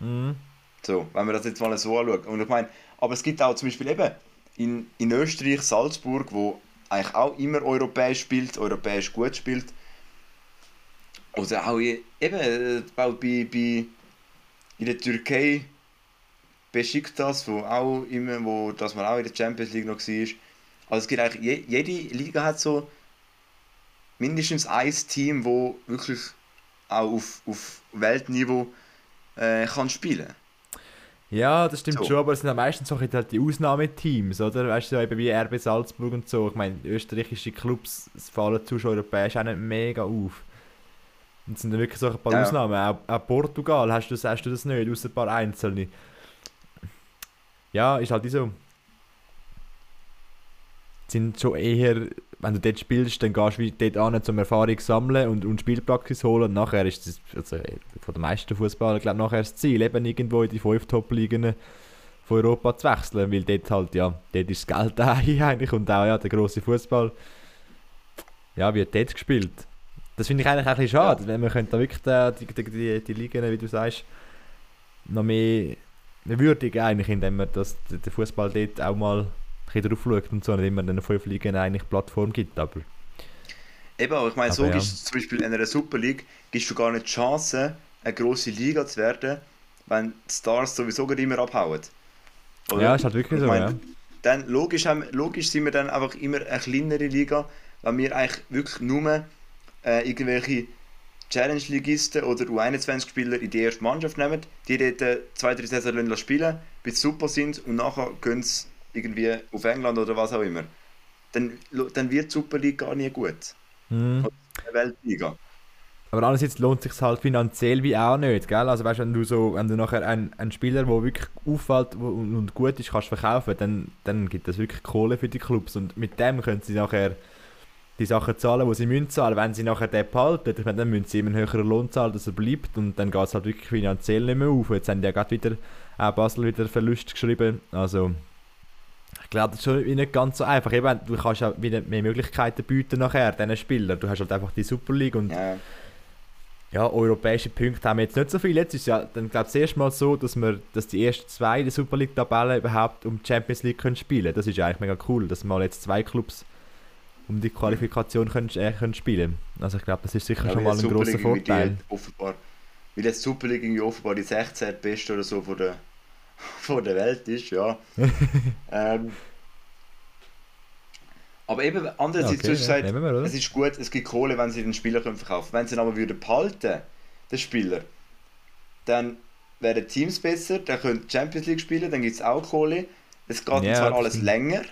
Mhm. So, wenn man das jetzt mal so anschaut. Und ich meine, aber es gibt auch zum Beispiel eben in, in Österreich, Salzburg, wo eigentlich auch immer europäisch spielt, europäisch gut spielt. Oder auch eben äh, auch bei, bei in der Türkei Besiktas, wo auch immer, wo, dass man auch in der Champions League noch war. Also es gibt eigentlich, jede Liga hat so mindestens ein Team, wo wirklich auch auf, auf Weltniveau äh, kann spielen Ja, das stimmt so. schon, aber es sind ja meistens so halt die Ausnahmeteams, oder? Weißt du, so eben wie RB Salzburg und so. Ich meine, österreichische Clubs fallen zu europäisch auch nicht mega auf. Und es sind dann wirklich so ein paar ja. Ausnahmen. Auch, auch, Portugal hast du, hast du das nicht, außer ein paar einzelne. Ja, ist halt so. Sind schon eher, wenn du dort spielst, dann gehst du dort an, um Erfahrung zu sammeln und, und Spielpraxis holen. Und nachher ist das, also von den meisten Fußballern, glaube nachher das Ziel, eben irgendwo in die fünf Top-Ligen von Europa zu wechseln, weil dort halt, ja, dort ist das Geld [laughs] eigentlich und auch ja, der grosse Fußball, ja, wird dort gespielt. Das finde ich eigentlich ein bisschen schade, ja. weil man könnte da wirklich die, die, die, die Ligen, wie du sagst, noch mehr, mehr würdigen eigentlich, indem man das, den Fußball dort auch mal ein drauf schaut und so, nicht immer den fünf Ligen eigentlich Plattform gibt, aber... Eben, aber ich meine, so ja. ist zum Beispiel in einer Super League, gibst du gar nicht die Chance, eine grosse Liga zu werden, wenn die Stars sowieso immer abhauen. Oder? Ja, ist halt wirklich so, meine, ja. Dann logisch, haben, logisch sind wir dann einfach immer eine kleinere Liga, weil wir eigentlich wirklich nur äh, irgendwelche Challenge-Ligisten oder U21-Spieler in die erste Mannschaft nehmen, die dort äh, zwei, drei Saison spielen, bis sie super sind und nachher gehen sie irgendwie auf England oder was auch immer. Dann, dann wird die Super League gar nicht gut. Mhm. Oder Weltliga. Aber andererseits lohnt es sich halt finanziell wie auch nicht, gell? Also weißt, wenn du so, wenn du nachher einen, einen Spieler, der wirklich auffällt und, und gut ist, kannst verkaufen, dann, dann gibt das wirklich Kohle für die Clubs und mit dem können sie nachher die Sachen zahlen, die sie müssen zahlen. Wenn sie nachher den behalten, ich meine, dann müssen sie immer einen höheren Lohn zahlen, dass er bleibt und dann geht es halt wirklich finanziell nicht mehr auf. Jetzt haben die ja gerade wieder auch Basel wieder Verlust geschrieben. Also ich glaube, das ist schon nicht ganz so einfach. Eben, du kannst ja wieder mehr Möglichkeiten bieten nachher, diesen Spielern. Du hast halt einfach die Super League und ja. ja, europäische Punkte haben wir jetzt nicht so viel. Jetzt ist ja dann glaube ich das erste Mal so, dass wir, dass die ersten zwei der Super League Tabellen überhaupt um die Champions League können spielen. Das ist ja eigentlich mega cool, dass mal jetzt zwei Clubs um die Qualifikation können, äh, können spielen Also ich glaube, das ist sicher ja, schon mal ein großer Vorteil. Offenbar, weil jetzt Super League irgendwie offenbar die 16 beste oder so von der, [laughs] von der Welt ist, ja. [laughs] ähm, aber eben, andererseits, okay, du ja, gesagt, wir, es ist gut, es gibt Kohle, wenn sie den Spieler können verkaufen können. Wenn sie ihn aber würden behalten, den Spieler, dann wären Teams besser, dann können Champions League spielen, dann gibt es auch Kohle. Es geht ja, zwar alles länger,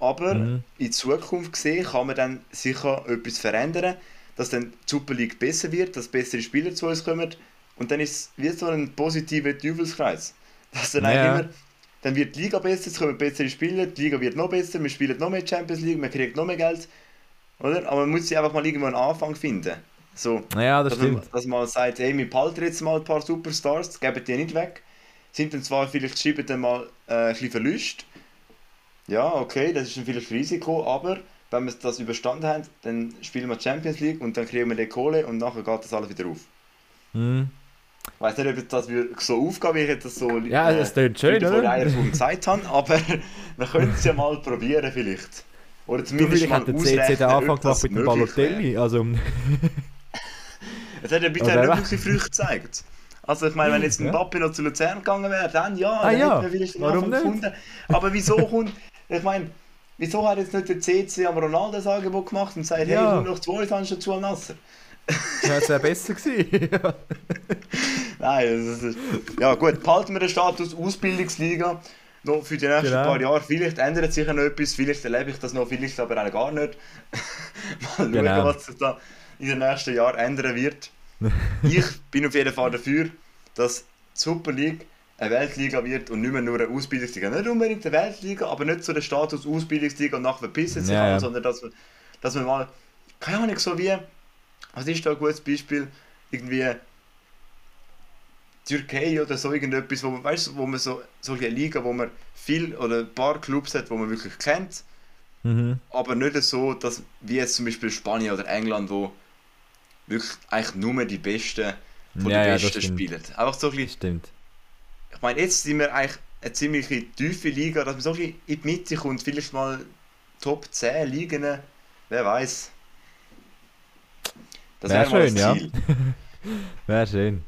aber mhm. in Zukunft gesehen kann man dann sicher etwas verändern, dass dann die Super League besser wird, dass bessere Spieler zu uns kommen. Und dann ist es wie so ein positiver Teufelskreis. [laughs] Dass dann ja. immer, dann wird die Liga besser, es kommen bessere Spieler, die Liga wird noch besser, wir spielen noch mehr Champions League, man kriegt noch mehr Geld. Oder? Aber man muss sich einfach mal irgendwo einen Anfang finden. So, ja, das dass, man, dass man sagt, hey, wir behalten jetzt mal ein paar Superstars, geben die nicht weg. Sind dann zwar vielleicht schreiben dann mal äh, ein bisschen Verlust, ja, okay, das ist ein vieles Risiko, aber wenn wir das überstanden haben, dann spielen wir Champions League und dann kriegen wir die Kohle und nachher geht das alles wieder auf. Mhm. Ich weiß nicht, ob das so aufgeht, wie ich das so ja, das äh, schön, vor einer Stunde gesagt habe, aber [laughs] wir können es ja mal probieren vielleicht. Oder zumindest du, mal hat CC den Anfang gemacht mit dem Balotelli, also... [laughs] es hat ja bitte auch wirklich früh gezeigt. Also ich meine, wenn jetzt ein ja. Papi noch zu Luzern gegangen wäre, dann ja, ah, dann ja. hätten wir vielleicht den Warum Anfang gefunden. Aber wieso [laughs] kommt... Ich meine, wieso hat jetzt nicht der CC am Ronaldo das Angebot gemacht und sagt, ja. hey, du noch zwei schon zu Nasser? das wäre besser gewesen. [laughs] Nein, das ist, ja gut, behalten wir den Status Ausbildungsliga noch für die nächsten genau. paar Jahre. Vielleicht ändert sich noch etwas, vielleicht erlebe ich das noch, vielleicht aber auch gar nicht. [laughs] Mal schauen, genau. was sich da in den nächsten Jahren ändern wird. [laughs] ich bin auf jeden Fall dafür, dass die Super League eine Weltliga wird und nicht mehr nur eine Ausbildungsliga. Nicht unbedingt eine Weltliga, aber nicht so der Status Ausbildungsliga und nachher verpissen sich Ja, ja. sondern dass man, dass man mal, keine Ahnung, so wie, was ist da ein gutes Beispiel, irgendwie Türkei oder so irgendetwas, wo man, weißt, wo man so, solche Liga, wo man viel oder ein paar Clubs hat, wo man wirklich kennt, Mhm. aber nicht so, dass wie jetzt zum Beispiel Spanien oder England, wo wirklich eigentlich nur die Besten von Ja, den ja, Besten stimmt. spielen. Einfach so ein bisschen, Stimmt. Ich meine, jetzt sind wir eigentlich eine ziemlich tiefe Liga, dass man so in die Mitte kommt, vielleicht mal Top 10 Ligen, wer weiß. Das Wär wäre mal schön, ja. [laughs] Wäre schön.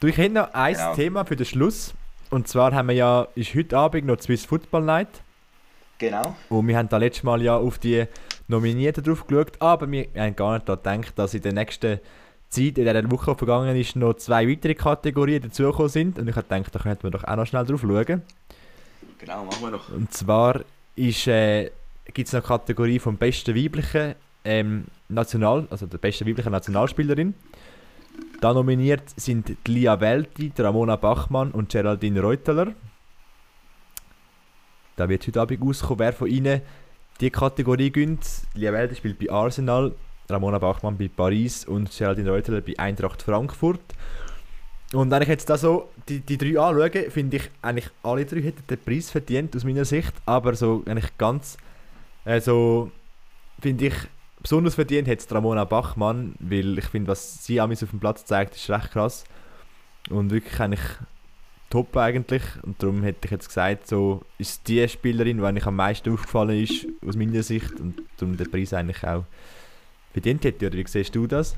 Du, ich hätte noch ein Genau. Thema für den Schluss. Und zwar haben wir ja, ist heute Abend noch Swiss Football Night. Genau. Und wir haben da letztes Mal ja auf die Nominierten drauf geschaut, aber wir haben gar nicht gedacht, dass in der nächsten Zeit, in der Woche die vergangen ist, noch zwei weitere Kategorien dazugekommen sind. Und ich habe gedacht, da könnten wir doch auch noch schnell drauf schauen. Genau, machen wir noch. Und zwar ist, äh, gibt es noch eine Kategorie vom besten weiblichen ähm, National, also der besten weiblichen Nationalspielerin. Da nominiert sind die Lia Welti, die Ramona Bachmann und Geraldine Reuteler. Da wird heute Abend rauskommen, wer von ihnen die Kategorie gönnt. Lia Welti spielt bei Arsenal, Ramona Bachmann bei Paris und Geraldine Reuteler bei Eintracht Frankfurt. Und wenn ich jetzt da so die, die drei anschaue, finde ich eigentlich alle drei hätten den Preis verdient aus meiner Sicht, aber so eigentlich ganz, also finde ich besonders verdient hat es Ramona Bachmann, weil ich finde, was sie amigs auf dem Platz zeigt, ist recht krass. Und wirklich eigentlich top eigentlich. Und darum hätte ich jetzt gesagt, so ist die Spielerin, die eigentlich am meisten aufgefallen ist aus meiner Sicht. Und darum den Preis eigentlich auch verdient hätte, oder wie siehst du das?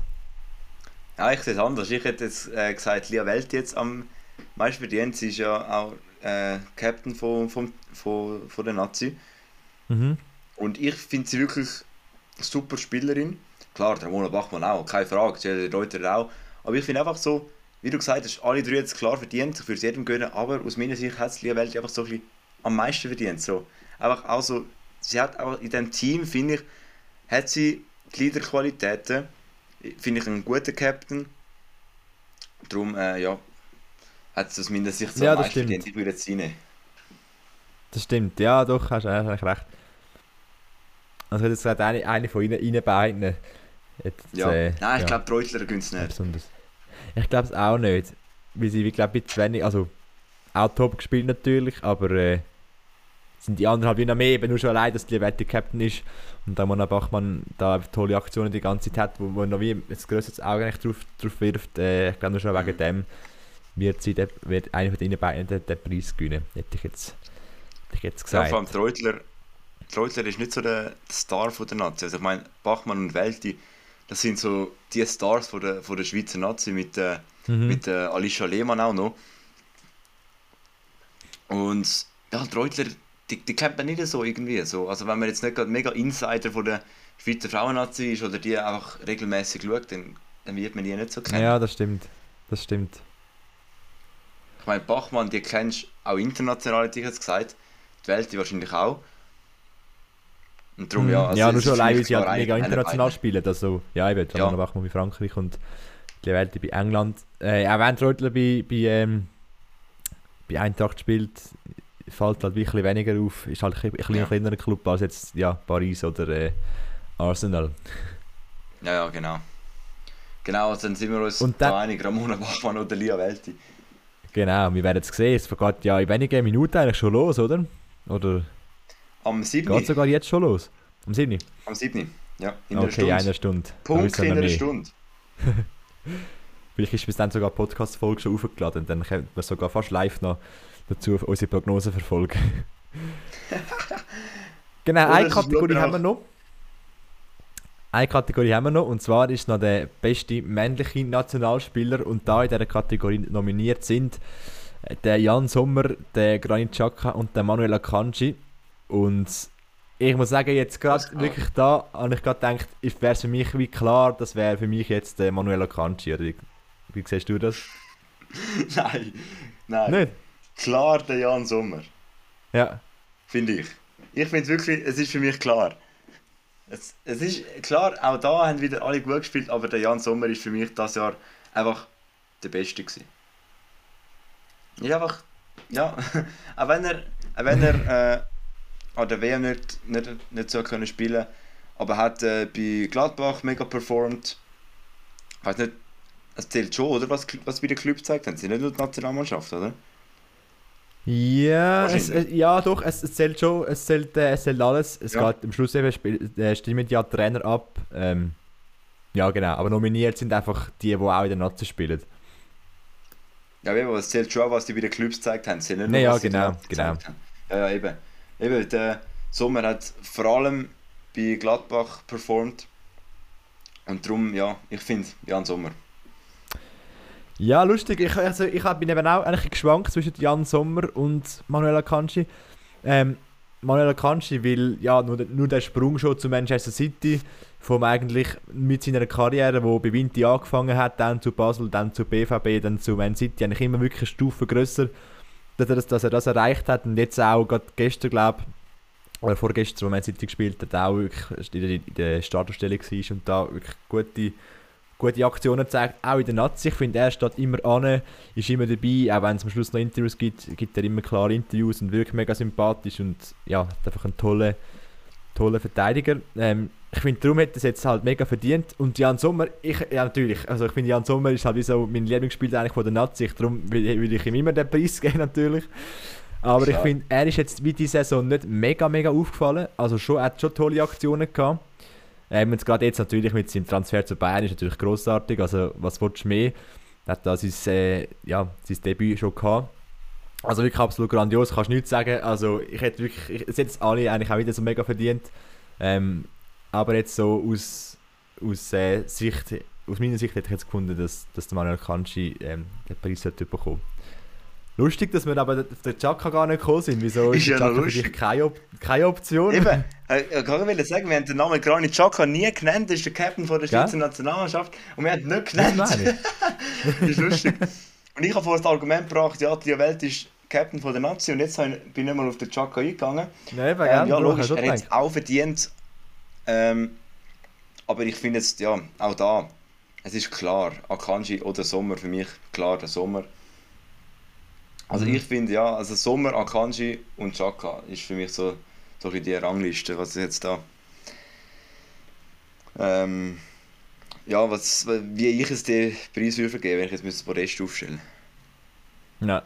Ja, ich sehe es anders. Ich hätte jetzt äh, gesagt, Lia Welt jetzt am meisten verdient. Sie ist ja auch äh, Captain von, von, von, von der Nazi. Mhm. Und ich finde sie wirklich eine super Spielerin. Klar, der Ramona Bachmann auch, keine Frage, der Reuter auch. Aber ich finde einfach so, wie du gesagt hast, alle drei jetzt klar verdient, ich würde es jedem gönnen, aber aus meiner Sicht hat es Lia Welt einfach so ein bisschen am meisten verdient. So. Einfach auch so, sie hat auch in diesem Team, finde ich, hat sie Leaderqualitäten, finde ich einen guten Captain. Darum, äh, ja, hat es aus meiner Sicht so Ja, das stimmt. Ich würde jetzt reinnehmen. Das stimmt, ja, doch, hast du eigentlich recht. Also, ich hätte jetzt gesagt, eine, eine von ihnen, ihnen beiden. Jetzt, Ja. äh, Nein, ich ja, glaube, die Reutler gönnt es nicht. besonders. Ich glaube es auch nicht. Weil sie, ich glaube, zu wenig, also auch top gespielt natürlich, aber äh, sind die anderen halt wie noch mehr, eben nur schon allein, dass die Wette Captain ist und da Mona Bachmann da tolle Aktionen die ganze Zeit hat, wo, wo noch wie ein größeres Auge eigentlich drauf, drauf wirft. Äh, ich glaube nur schon wegen dem wird sie, der, wird einer von ihnen beiden den, den Preis gewinnen, hätte ich jetzt, hätte ich jetzt Ja, gesagt. vor allem die Reutler, die Reutler ist nicht so der Star von der Nazi. Also ich meine, Bachmann und Welti, das sind so die Stars von der, von der Schweizer Nazi mit, äh, Mhm. mit äh, Alicia Lehmann auch noch. Und ja, die Reutler, die, die kennt man nicht so irgendwie. So. Also wenn man jetzt nicht gerade mega Insider von der Schweizer Frauen-Nazi ist oder die einfach regelmäßig schaut, dann, dann wird man die nicht so kennen. Ja, das stimmt. Das stimmt. Ich meine, Bachmann, die kennst du auch international, hätte ich jetzt gesagt. Die Welt die wahrscheinlich auch. Und darum, ja, also Mhm. ja, nur schon allein, weil sie halt mega eine- eine international beiden. spielen. Also, ja, eben, Ja. Ramona Bachmann bei Frankreich und die Welt bei England. Äh, auch wenn Reutler bei, bei, ähm, bei Eintracht spielt, fällt halt wirklich weniger auf. Ist halt ein, bisschen Ja. ein kleinerer Club als jetzt ja, Paris oder äh, Arsenal. Ja, ja, genau. Genau, dann sind wir uns Und da einig, Ramona [laughs] Bachmann oder Lia Welti. Genau, wir werden es sehen. Es geht ja in wenigen Minuten eigentlich schon los, oder? Oder Am 7. geht sogar jetzt schon los? Am 7. Am 7. Ja, in Okay, Stunde. einer Stunde. Punkt in einer. Stunde. [laughs] Vielleicht ist bis dann sogar Podcast-Folge schon aufgeladen. Dann können wir sogar fast live noch dazu unsere Prognose verfolgen. [laughs] genau, Oder eine Kategorie haben wir noch. Eine Kategorie haben wir noch, und zwar ist noch der beste männliche Nationalspieler und da in dieser Kategorie nominiert sind äh, der Jan Sommer, der Granit Xhaka und der Manuel Akanji. Und ich muss sagen, jetzt gerade Was? wirklich da habe ich gerade gedacht, wäre es für mich wie klar, das wäre für mich jetzt der Manuel Akanji. Oder wie, wie siehst du das? [laughs] nein, nein. Nicht? Klar der Jan Sommer, Ja. finde ich. Ich finde es wirklich, es ist für mich klar. Es, es ist klar, auch da haben wieder alle gut gespielt, aber der Jan Sommer ist für mich das Jahr einfach der Beste gewesen. Ist einfach, ja, [laughs] auch wenn er, auch wenn er äh, an der WM nicht, nicht, nicht so können spielen aber hat äh, bei Gladbach mega performt. Ich weiß nicht, es zählt schon, oder? Was, was bei den Club gezeigt haben. Sie sind nicht nur die Nationalmannschaft, oder? Ja, es, äh, ja doch, es, es zählt schon, es zählt, äh, es zählt alles. Es Ja. geht am Schluss eben, spiel- äh, stimmen ja die Trainer ab. Ähm, ja, genau, aber nominiert sind einfach die, die auch in der Nazi spielen. Ja, aber es zählt schon, was die bei den Clubs gezeigt haben. Sie nicht Nee, ja, genau, genau. Ja, ja, eben. Eben, der Sommer hat vor allem bei Gladbach performt. Und darum, ja, ich finde Jan Sommer. Ja, lustig. Ich, also, ich bin eben auch eigentlich geschwankt zwischen Jan Sommer und Manuel Akanji. Ähm, Manuel Akanji, weil ja, nur, der- nur der Sprung schon zu Manchester City, vom eigentlich mit seiner Karriere, wo bei Vinti angefangen hat, dann zu Basel, dann zu BVB, dann zu Man City, eigentlich immer wirklich eine Stufe grösser, dass er das, dass er das erreicht hat und jetzt auch gerade gestern, glaube oder vorgestern, wo Man City gespielt hat, auch wirklich in der, in der Startaufstellung war und da wirklich gute gute Aktionen zeigt, auch in der Nazi. Ich finde, er steht immer an, ist immer dabei, auch wenn es am Schluss noch Interviews gibt, gibt er immer klare Interviews und wirklich mega sympathisch und ja, hat einfach ein toller, toller Verteidiger. Ähm, ich finde, darum hat er es jetzt halt mega verdient. Und Jan Sommer, ich, ja natürlich, also ich finde, Jan Sommer ist halt wie so mein Lieblingsspieler eigentlich von der Nazi, darum will, will ich ihm immer den Preis [laughs] geben natürlich. Aber ich Klar. finde, er ist jetzt wie die Saison nicht mega, mega aufgefallen. Also schon, er hat schon tolle Aktionen gehabt. Ähm, jetzt gerade jetzt natürlich mit seinem Transfer zu Bayern ist natürlich großartig. Also was willst du mehr? Er hat da sein, äh, ja, sein Debüt schon gehabt. Also wirklich absolut grandios, kannst du nichts sagen. Also ich hätte wirklich, ich, es jetzt alle eigentlich auch wieder so mega verdient. Ähm, aber jetzt so aus, aus äh, Sicht, aus meiner Sicht hätte ich jetzt gefunden, dass, dass der Manuel Kanji ähm, den Preis sollte bekommen. Lustig, dass wir aber auf den Chaka gar nicht gekommen sind. Wieso Ist der ja Chaka für lustig. dich keine, Op keine Option? Eben, äh, ich wollte sagen, wir haben den Namen Granit Xhaka nie genannt, das ist der Captain von der? Schweizer Nationalmannschaft und wir haben ihn nicht Das genannt. ich. [laughs] das ist lustig. Und ich habe vorher das Argument gebracht, ja, die Welt ist Captain von der Nazi und jetzt ich- bin ich mal auf den Xhaka eingegangen. Nein, eben, Ähm, ja, logisch, er hat es auch verdient. Ähm, aber ich finde jetzt, ja, auch da, es ist klar, Akanji oder Sommer, für mich klar der Sommer. Also Mhm. ich finde, ja, also Sommer, Akanji und Chaka ist für mich so, so ein die Rangliste, was jetzt da... Ähm, ja, was, wie ich es den Preis würde vergeben, wenn ich jetzt das Podest aufstellen Ja.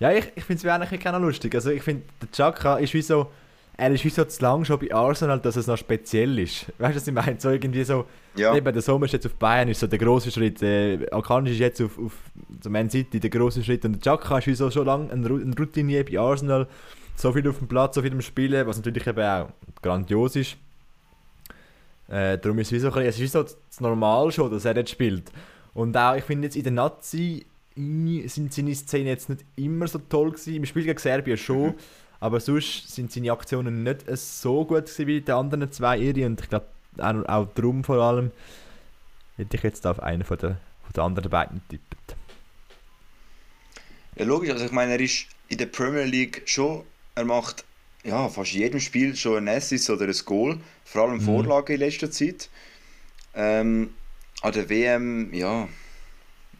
Ja, ich, ich finde es eigentlich keiner lustig. Also ich finde, der Chaka ist wie so, er ist wie so zu lang schon bei Arsenal, dass es noch speziell ist. Weißt du, was ich meine? So irgendwie so, Ja, eben der Sommer ist jetzt auf Bayern, ist so der große Schritt. Äh, Akanji ist jetzt auf, auf so Man City der große Schritt. Und der Chaka ist wie so schon lange ein, ein Routinier bei Arsenal. So viel auf dem Platz, so viel am Spielen, was natürlich eben auch grandios ist. Äh, darum ist es wie so, es ist so das Normal schon, dass er jetzt spielt. Und auch, ich finde jetzt in der Nazi sind seine Szenen jetzt nicht immer so toll gewesen. Im Spiel gegen Serbien schon, aber sonst sind seine Aktionen nicht so gut wie die anderen zwei ihre. Und ich glaube, auch, auch darum vor allem hätte ich jetzt auf einen von der, von der anderen beiden tippt. Ja, logisch. Also ich meine, er ist in der Premier League schon, er macht ja, fast in jedem Spiel schon ein Assist oder ein Goal, vor allem Mhm. Vorlage in letzter Zeit. Ähm, an der WM, ja,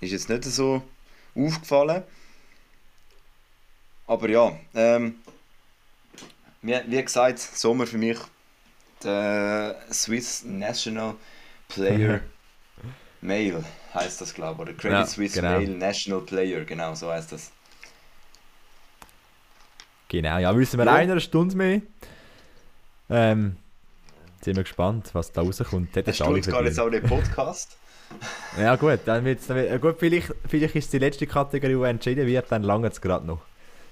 ist jetzt nicht so aufgefallen. Aber ja, ähm, wie, wie gesagt, Sommer für mich der Swiss National Player [laughs] Male heißt das, glaube ich. Oder Credit Ja, Suisse genau. Male National Player, genau so heißt das. Genau, ja, wissen wir Ja. einer Stunde mehr. Ähm, sind wir gespannt, was da rauskommt. Der Hätten sie alle Stunde geht jetzt auch der Podcast. [laughs] Ja gut, dann wird's, dann wird, gut vielleicht, vielleicht ist die letzte Kategorie, die entschieden wird, dann lange es gerade noch.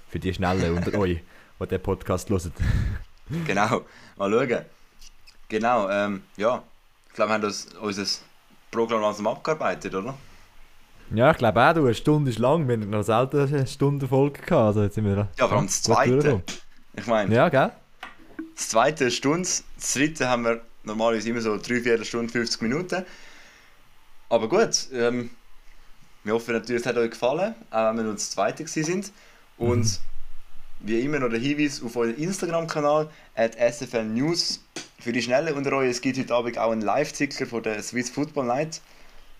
Für die Schnellen unter [laughs] euch, die den Podcast hören. [laughs] genau, mal schauen. Genau, ähm, ja. Ich glaube, wir haben das, unser Programm langsam abgearbeitet, oder? Ja, ich glaube auch, du, eine Stunde ist lang, wir haben noch selten eine Stunde Folge gehabt, also jetzt sind wir Ja, vor allem das Zweite. Ich meine, Ja, gell? das zweite eine Stunde, das dritte haben wir normalerweise immer so drei, vier Stunden, 50 Minuten. Aber gut, ähm, wir hoffen natürlich, es hat euch gefallen, auch wenn wir nur das zweite sind. Und wie immer noch der Hinweis auf unseren Instagram-Kanal, at SFL News, für die Schnellen unter euch, es gibt heute Abend auch einen Live-Ticker von der Swiss Football Night.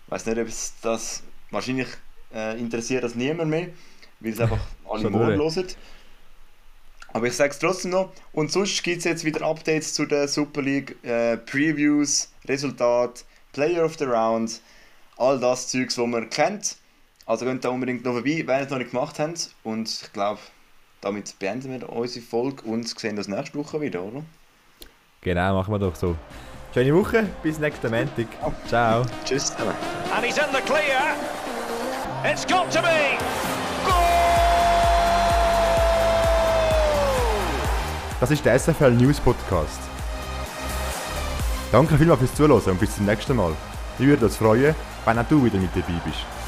Ich weiß nicht, ob es das wahrscheinlich äh, interessiert das niemand mehr, weil es einfach [laughs] alle morgen hören. Aber ich sage es trotzdem noch. Und sonst gibt es jetzt wieder Updates zu der Super League, äh, Previews, Resultat, Player of the Round, all das Zeugs, was man kennt. Also geht da unbedingt noch vorbei, wenn ihr es noch nicht gemacht habt. Und ich glaube, damit beenden wir unsere Folge und sehen uns nächste Woche wieder, oder? Genau, machen wir doch so. Schöne Woche, bis nächsten Montag. Ciao. Tschüss zusammen. And he's in the clear. It's got to be. Das ist der SFL News Podcast. Danke vielmals fürs Zuhören und bis zum nächsten Mal. Ich würde uns freuen, wenn auch du wieder mit dabei bist.